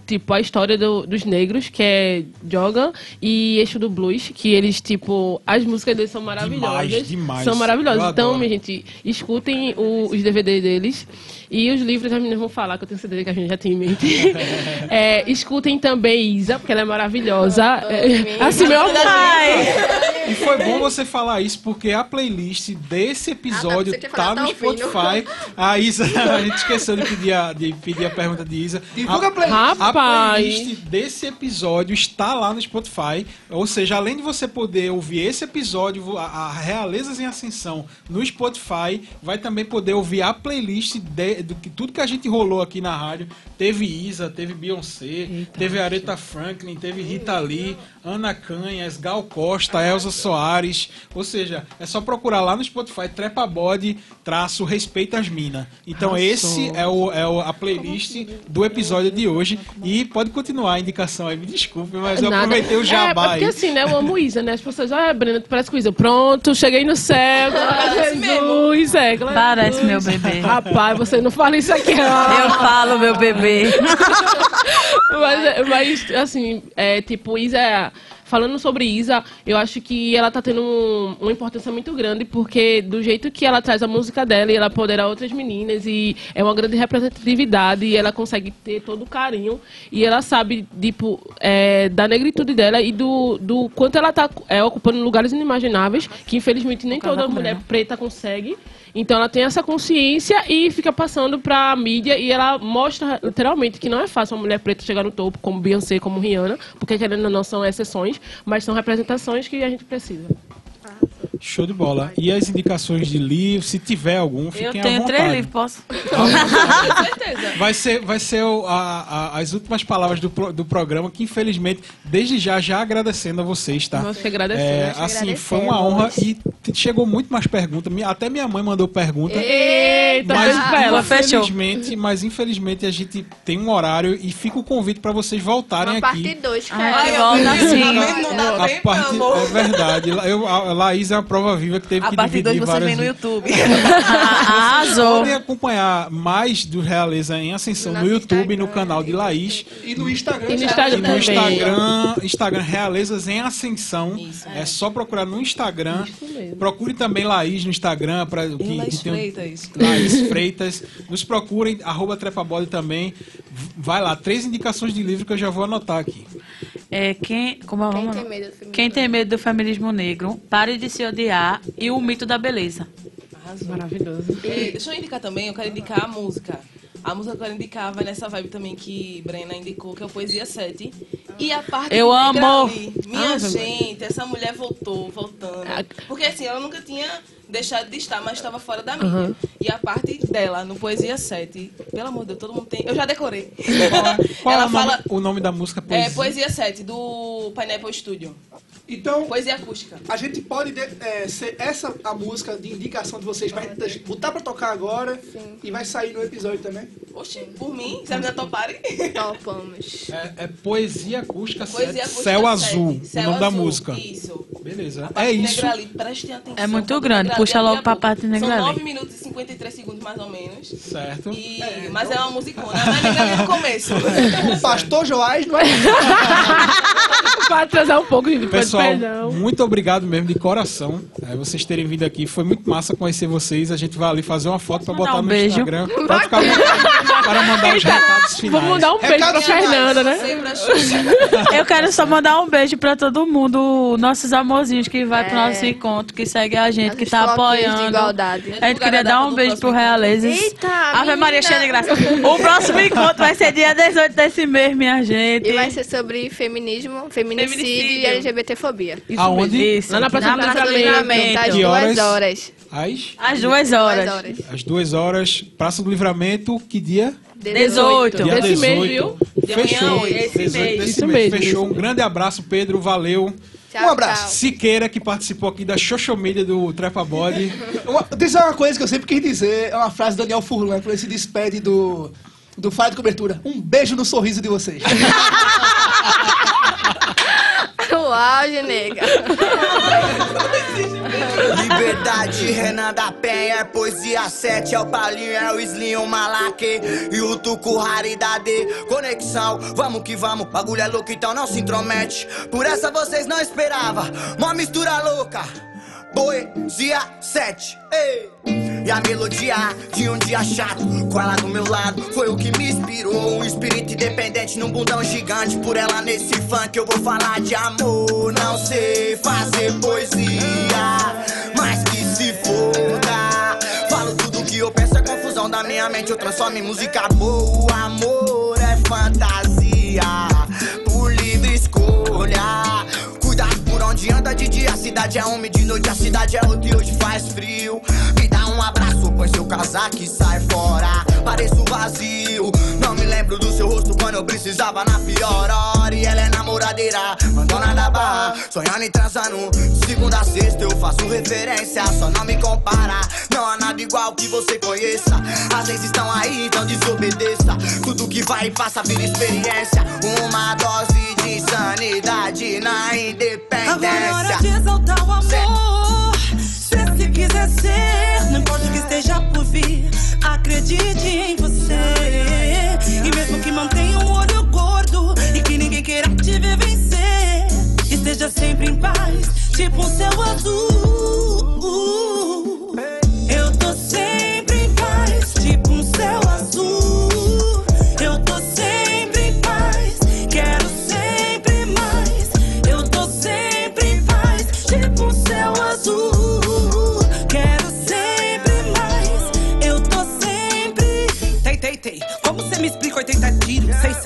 Tipo, a história do- dos negros, que é Joga e Eixo do Blues, que eles, tipo, as músicas deles são maravilhosas. Demais, demais. São maravilhosas. Eu Então, minha gente, escutem o- os DVD deles. E os livros as meninas vão falar, que eu tenho certeza que a gente já tem em mente. É, escutem também Isa, porque ela é maravilhosa. É, assim, meu pai! E foi bom você falar isso, porque a playlist desse episódio Ah, tá, tá no tá ouvindo. Spotify. A Isa, a gente esqueceu de pedir a, de pedir a pergunta de Isa. Divulga a playlist. A playlist desse episódio está lá no Spotify. Ou seja, além de você poder ouvir esse episódio, a, a Realezas em Ascensão, no Spotify, vai também poder ouvir a playlist de, do que tudo que a gente rolou aqui na rádio. Teve Isa, teve Beyoncé, teve Aretha Franklin, teve Rita Lee, Ana Canhas, Gal Costa, Elza Soares. Ou seja, é só procurar lá no Spotify Trepa Bode, traço Respeita as Mina. Então esse é, o, é o- a playlist do episódio de hoje. E pode continuar a indicação aí, me desculpe, mas eu Nada. aproveitei o É, jabá porque aí. assim, né? Eu amo Isa, né? As pessoas, ah, Brenda, tu parece com Isa. Pronto, cheguei no céu. a Jesus, é, glória a Parece Jesus. meu bebê. Rapaz, você não fala isso aqui, não. Eu falo, meu bebê. mas, mas, assim, é, tipo, Isa, falando sobre Isa, eu acho que ela tá tendo um- uma importância muito grande, porque do jeito que ela traz a música dela e ela empodera outras meninas, e é uma grande representatividade, e ela consegue ter todo o carinho, e ela sabe, tipo, é, da negritude dela e do, do quanto ela tá é, ocupando lugares inimagináveis, que infelizmente nem toda mulher preta consegue. Então ela tem essa consciência e fica passando pra mídia e ela mostra literalmente que não é fácil uma mulher preta chegar no topo, como Beyoncé, como Rihanna, porque querendo ou não são exceções, mas são representações que a gente precisa. Show de bola. E as indicações de livro, se tiver algum, Eu fiquem à tenho vontade. três livros, posso? Com certeza. Vai ser, vai ser o- a- a- as últimas palavras do, pro- do programa, que infelizmente, desde já, já agradecendo a vocês, tá? Nós que agradecemos. É, assim, foi uma honra e chegou muito mais perguntas. Até minha mãe mandou pergunta. Eita, Mas ela. fechou. infelizmente, mas infelizmente a gente tem um horário e fica o convite para vocês voltarem Uma parte aqui. 2, Ai, cara. que volta assim. Não dá A tempo, parte, é verdade. Eu, a Laís é uma prova viva que teve A que parte 2 dividir você várias vem no YouTube. Arrasou. Podem acompanhar mais do Realeza em Ascensão no, No YouTube, no canal de Laís. E no Instagram. E no Instagram E no. Instagram, Instagram Realezas em Ascensão. Isso. É só procurar no Instagram. Procure também Laís no Instagram. Pra, que, Laís que tem um- Freitas. Laís Freitas. Nos procurem, arroba Trepabode também. Vai lá, três indicações de livro que eu já vou anotar aqui. É, quem, como é o Quem tem medo do feminismo? Quem tem medo do feminismo negro, pare de se odiar e o mito da beleza. Arrasou. Maravilhoso. E deixa eu indicar também, eu quero indicar a música. A música que eu quero indicar vai nessa vibe também que Brena indicou, que é o Poesia 7. E a parte Eu do amo. Minha Ave gente, essa mulher voltou, voltando. Ah. Porque assim, ela nunca tinha deixado de estar, mas estava fora da mídia. E a parte dela, no Poesia 7, pelo amor de Deus, todo mundo tem. Eu já decorei. Qual ela é o nome, fala. o nome da música? É Poesia 7, do Pineapple Studio. Então, Poesia acústica. a gente pode de- é, ser essa a música de indicação de vocês deix- botar pra tocar agora e vai sair no episódio também. Oxi, por mim, se a menina toparem. Topamos. É, é Poesia Acústica, Poesia 7, acústica Céu 7, Azul, Céu o nome da Azul, música. Isso. Beleza. A É isso. Atenção. É muito grande, puxa é logo pra boca. parte Negrali. São 9 minutos e 53 segundos, mais ou menos. Certo. E, mas é uma musicona. Mas Negrali no começo. O pastor Joás não é Para atrasar um pouco, gente, Pessoal, muito obrigado mesmo de coração. é, vocês terem vindo aqui. Foi muito massa conhecer vocês. A gente vai ali fazer uma foto pra mandar botar um no beijo. Instagram. Pode ficar para mandar os recados finais. Vamos mandar um beijo pra Recado Fernanda, né? A. Eu quero só mandar um beijo pra todo mundo, nossos amorzinhos que vai pro É. nosso encontro, que segue a gente, que tá floquinhos de apoiando. igualdade. A gente queria dar um beijo pro Realezes. Eita, Ave Maria cheia de graça. O próximo encontro vai ser dia 18 desse mês, minha gente. E vai ser sobre feminismo, feminicídio, Feminicídio. e LGBTfobia. Isso Aonde? isso. Lá na Praça do Praça do Livramento. Às duas horas? Às, Às duas horas. Às duas horas, Praça do Livramento, que dia? 18. Dia Desse mês, viu? De amanhã, Fechou. hoje. Esse 18 mês. Fechou. Um grande abraço, Pedro. Valeu. Tchau, Um abraço. tchau. Siqueira, que participou aqui da media do Trepa Body. Uma, uma coisa que eu sempre quis dizer, é uma frase do Daniel Furlan, quando ele se despede do, do Fala de Cobertura. Um beijo no sorriso de vocês. O auge, nega. Liberdade, Renan da Penha, é poesia 7, é o Paulinho, é o Slim, o Malaque e o Tuco, raridade, conexão, vamos que vamos, bagulho é louco, então não se intromete, por essa vocês não esperavam, uma mistura louca, poesia 7, ei. E a melodia de um dia chato, com ela do meu lado, foi o que me inspirou. Um espírito independente num bundão gigante. Por ela nesse funk eu vou falar de amor. Não sei fazer poesia, mas que se foda. Falo tudo que eu penso, é confusão da minha mente. Eu transformo em música boa. Amor é fantasia, Anda de dia, a cidade é uma, de noite a cidade é outra e hoje faz frio. Me dá um abraço, põe seu casaco e sai fora. Pareço vazio, não me lembro do seu rosto quando eu precisava na pior hora. E ela é namoradeira, mandona da barra. Sonhando e transando. Segunda a sexta eu faço referência. Só não me compara. Não há nada igual que você conheça. As leis estão aí, então desobedeça. Tudo que vai e passa vira experiência. Uma dose de sanidade na independência. Agora é hora de exaltar o amor. Se se quiser ser, não importa o que esteja por vir, acredite em você. E mesmo que mantenha um olho gordo e que ninguém queira te ver vencer, esteja sempre em paz, tipo um céu azul.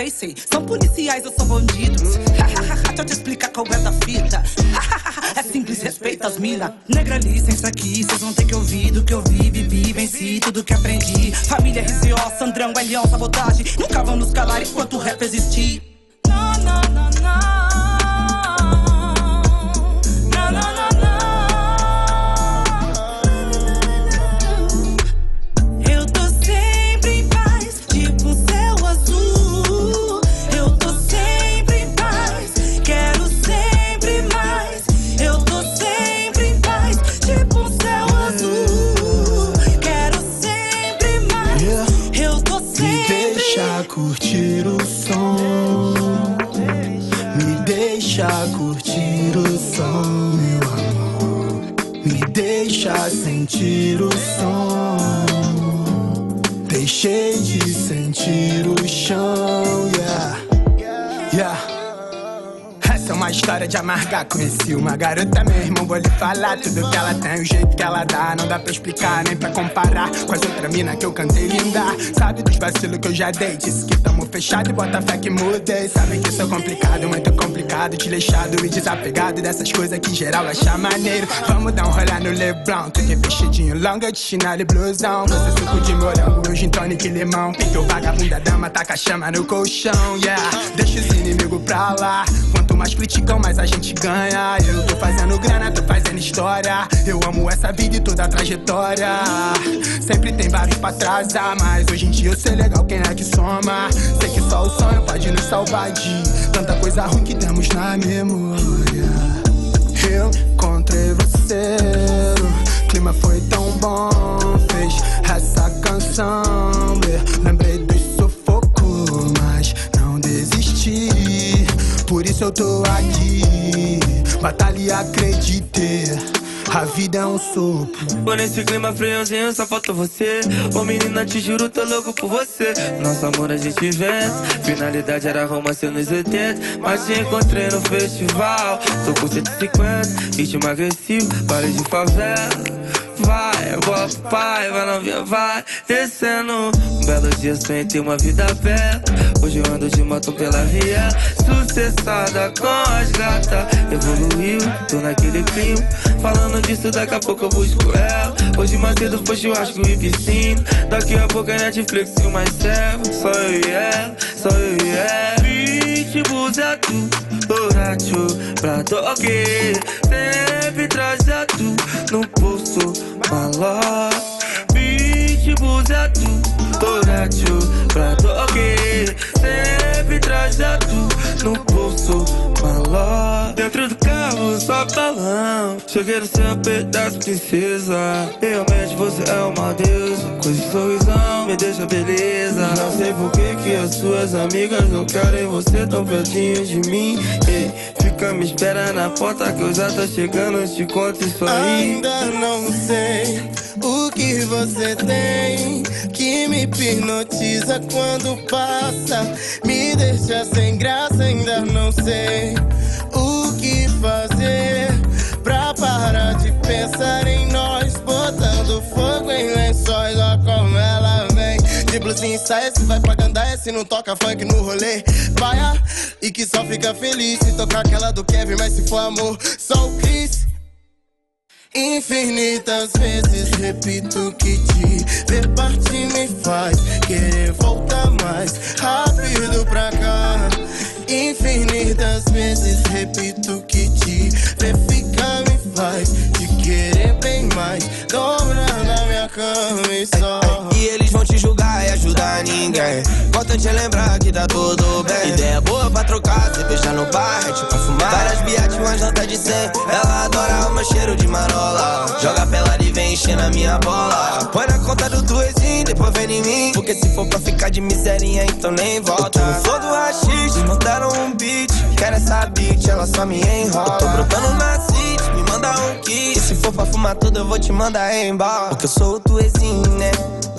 Sei, sei. São policiais, eu sou bandidos. Deixa eu te explicar qual é da fita. É simples, respeita as mina. Negra, licença aqui, vocês vão ter que ouvir do que eu vi, bebi, venci tudo que aprendi. Família RZO, Sandrão, Elião, sabotagem. Nunca vão nos calar enquanto o rap existir. Não, não, não. Conheci uma garota, meu irmão, vou lhe falar. Tudo que ela tem, o jeito que ela dá. Não dá pra explicar, nem pra comparar com as outras minas que eu cantei linda. Sabe dos vacilos que eu já dei? Disse que tamo fechado e bota fé que mudei. Sabe que sou complicado, muito complicado. Desleixado e desapegado dessas coisas que geral acha maneiro. Vamos dar um rolê no Leblon. Tu que vestidinho longa de chinelo e blusão. Você suco de morango, eu gin tônica e limão. Pintou vagabunda dama, taca chama no colchão, yeah. Deixa os inimigos pra lá. Mais criticam, mais a gente ganha. Eu tô fazendo grana, tô fazendo história. Eu amo essa vida e toda a trajetória. Sempre tem vários pra trasar, mas hoje em dia eu sei legal quem é que soma. Sei que só o sonho pode nos salvar de tanta coisa ruim que temos na memória. Eu encontrei você, o clima foi tão bom, fez essa canção. Lembrei isso eu tô aqui, batalha e acreditei. A vida é um sopro. Por nesse clima friozinho só falta você. Ô menina, te juro, tô louco por você. Nosso amor a gente vence. Finalidade era romance nos 80 Mas te encontrei no festival. Tô com 150, ritmo agressivo Baile de favela. Vai, boa pai, vai novinha, vai Descendo. Um belo dia sem ter uma vida aberta Hoje eu ando de moto pela via Sucessada com as gatas Evoluiu, tô naquele clima. Falando disso, daqui a pouco eu busco ela. Hoje mais cedo foi churrasco e piscina. Daqui a pouco é Netflix e mais servo Só eu e ela, só eu e ela. Pitbull é tu, pra toque. Sempre traz a tu no pulso, maló Pitbull é tu, pra toque Tu no pulso, maló Dentro do carro, só balão. Cheguei no seu pedaço, princesa Realmente você é uma deusa. Com esse sorrisão, me deixa beleza. Não sei por que que as suas amigas não querem você tão pertinho de mim. Ei, Fica me espera na porta que eu já tô chegando. Te conto isso aí. Ainda não sei o que você tem que me hipnotiza quando passa, me deixa sem graça. Ainda não sei o que fazer pra parar de pensar em nós, botando fogo em lençóis. Ó, como ela vem. De blusinha saia, se vai pra gandaia, se não toca funk no rolê. Paia, e que só fica feliz se tocar aquela do Kevin, mas se for amor, só o Chris. Infinitas vezes repito que te ver partir me faz querer voltar mais rápido pra cá. Infinitas vezes de 100. Ela adora o meu cheiro de marola. Joga pelada e vem encher na minha bola. Põe na conta do vem em mim. Porque se for pra ficar de miserinha, então nem volta. Eu tô no do rachis, me mandaram um beat. Quero essa beat, ela só me enrola. Eu tô brotando na city, me manda um kit. Se for pra fumar tudo, eu vou te mandar embora. Porque eu sou o tuezinho, né?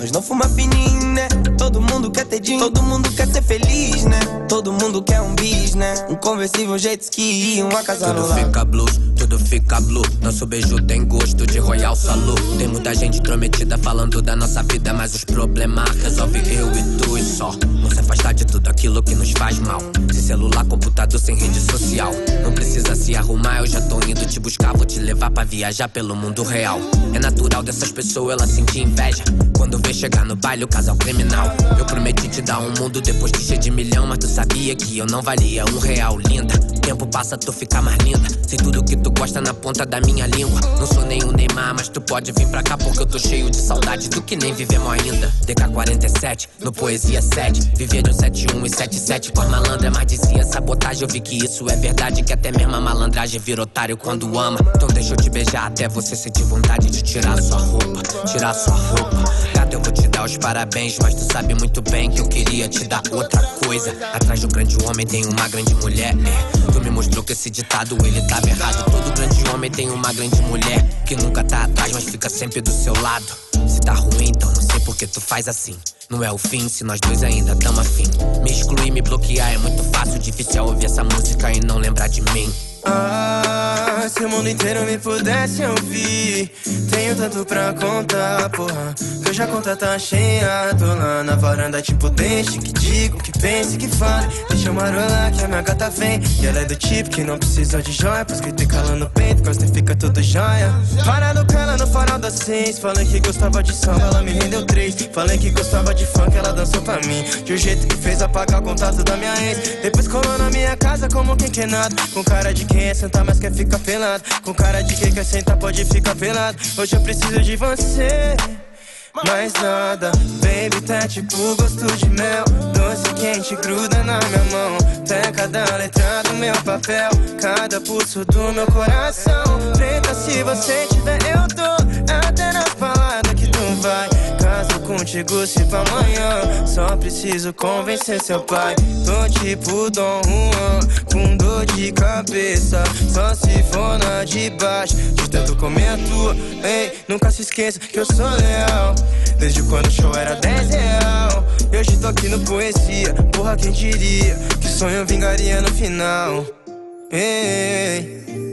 Nós não fuma fininho, né? Todo mundo quer ter dinheiro, todo mundo quer ser feliz, né? Todo mundo quer um bis, né? Um conversível, jeito que uma casa Tudo fica blues, tudo fica blue. Nosso beijo tem gosto de Royal Salu. Tem muita gente intrometida falando da nossa vida, mas os problemas resolve eu e tu e só. Não se afastar de tudo aquilo que nos faz mal. Sem celular, computador, sem rede social. Não precisa se arrumar, eu já tô indo te buscar. Vou te levar pra viajar pelo mundo real. É natural dessas pessoas ela sentir inveja. Quando vê chegar no baile o casal criminal. Eu prometi te dar um mundo depois de cheio de milhão, mas tu sabia que eu não valia um real, linda. Tempo passa, tu fica mais linda. Sei tudo que tu gosta na ponta da minha língua. Não sou nenhum Neymar, mas tu pode vir pra cá porque eu tô cheio de saudade do que nem vivemos ainda. DK47, no Poesia 7. Vivia de um 71 e 77 com a malandra, mas dizia sabotagem. Eu vi que isso é verdade, que até mesmo a malandragem vira otário quando ama. Então deixa eu te beijar até você sentir vontade de tirar sua roupa, tirar sua roupa. Dar os parabéns, mas tu sabe muito bem que eu queria te dar outra coisa. Atrás do grande homem tem uma grande mulher. É. Tu me mostrou que esse ditado ele tava errado. Todo grande homem tem uma grande mulher que nunca tá atrás, mas fica sempre do seu lado. Se tá ruim, então não sei por que tu faz assim. Não é o fim, se nós dois ainda tamo afim. Me excluir, me bloquear é muito fácil. Difícil é ouvir essa música e não lembrar de mim. Ah, se o mundo inteiro me pudesse ouvir. Tenho tanto pra contar, porra Que hoje a conta tá cheia. Tô lá na varanda, tipo, deixe que digo Que pense, que fale. Deixa eu marolar que a minha gata vem. E ela é do tipo que não precisa de joia Pois grita e cala no peito, costas fica tudo joia. Parado com ela no farol das seis. Falei que gostava de samba, ela me rendeu três. Falei que gostava de funk, ela dançou pra mim. De um jeito que fez apagar o contato da minha ex. Depois colou na minha casa como quem quer nada. Com cara de quem é sentar, mas quer ficar pelado Com cara de quem quer sentar, pode ficar pelado. Hoje eu preciso de você mais nada, baby, tá tipo gosto de mel. Doce quente gruda na minha mão. Tá cada letra do meu papel. Cada pulso do meu coração. Preta, se você tiver, eu tô Até nas palavras que tu vai contigo, se pra amanhã. Só preciso convencer seu pai. Tô tipo Dom Juan Com dor de cabeça. Só se for na de baixo. De tanto comer a tua Ei, nunca se esqueça que eu sou leal. Desde quando o show era 10 real. E hoje tô aqui no Poesia. Porra, quem diria Que sonho vingaria no final? Ei,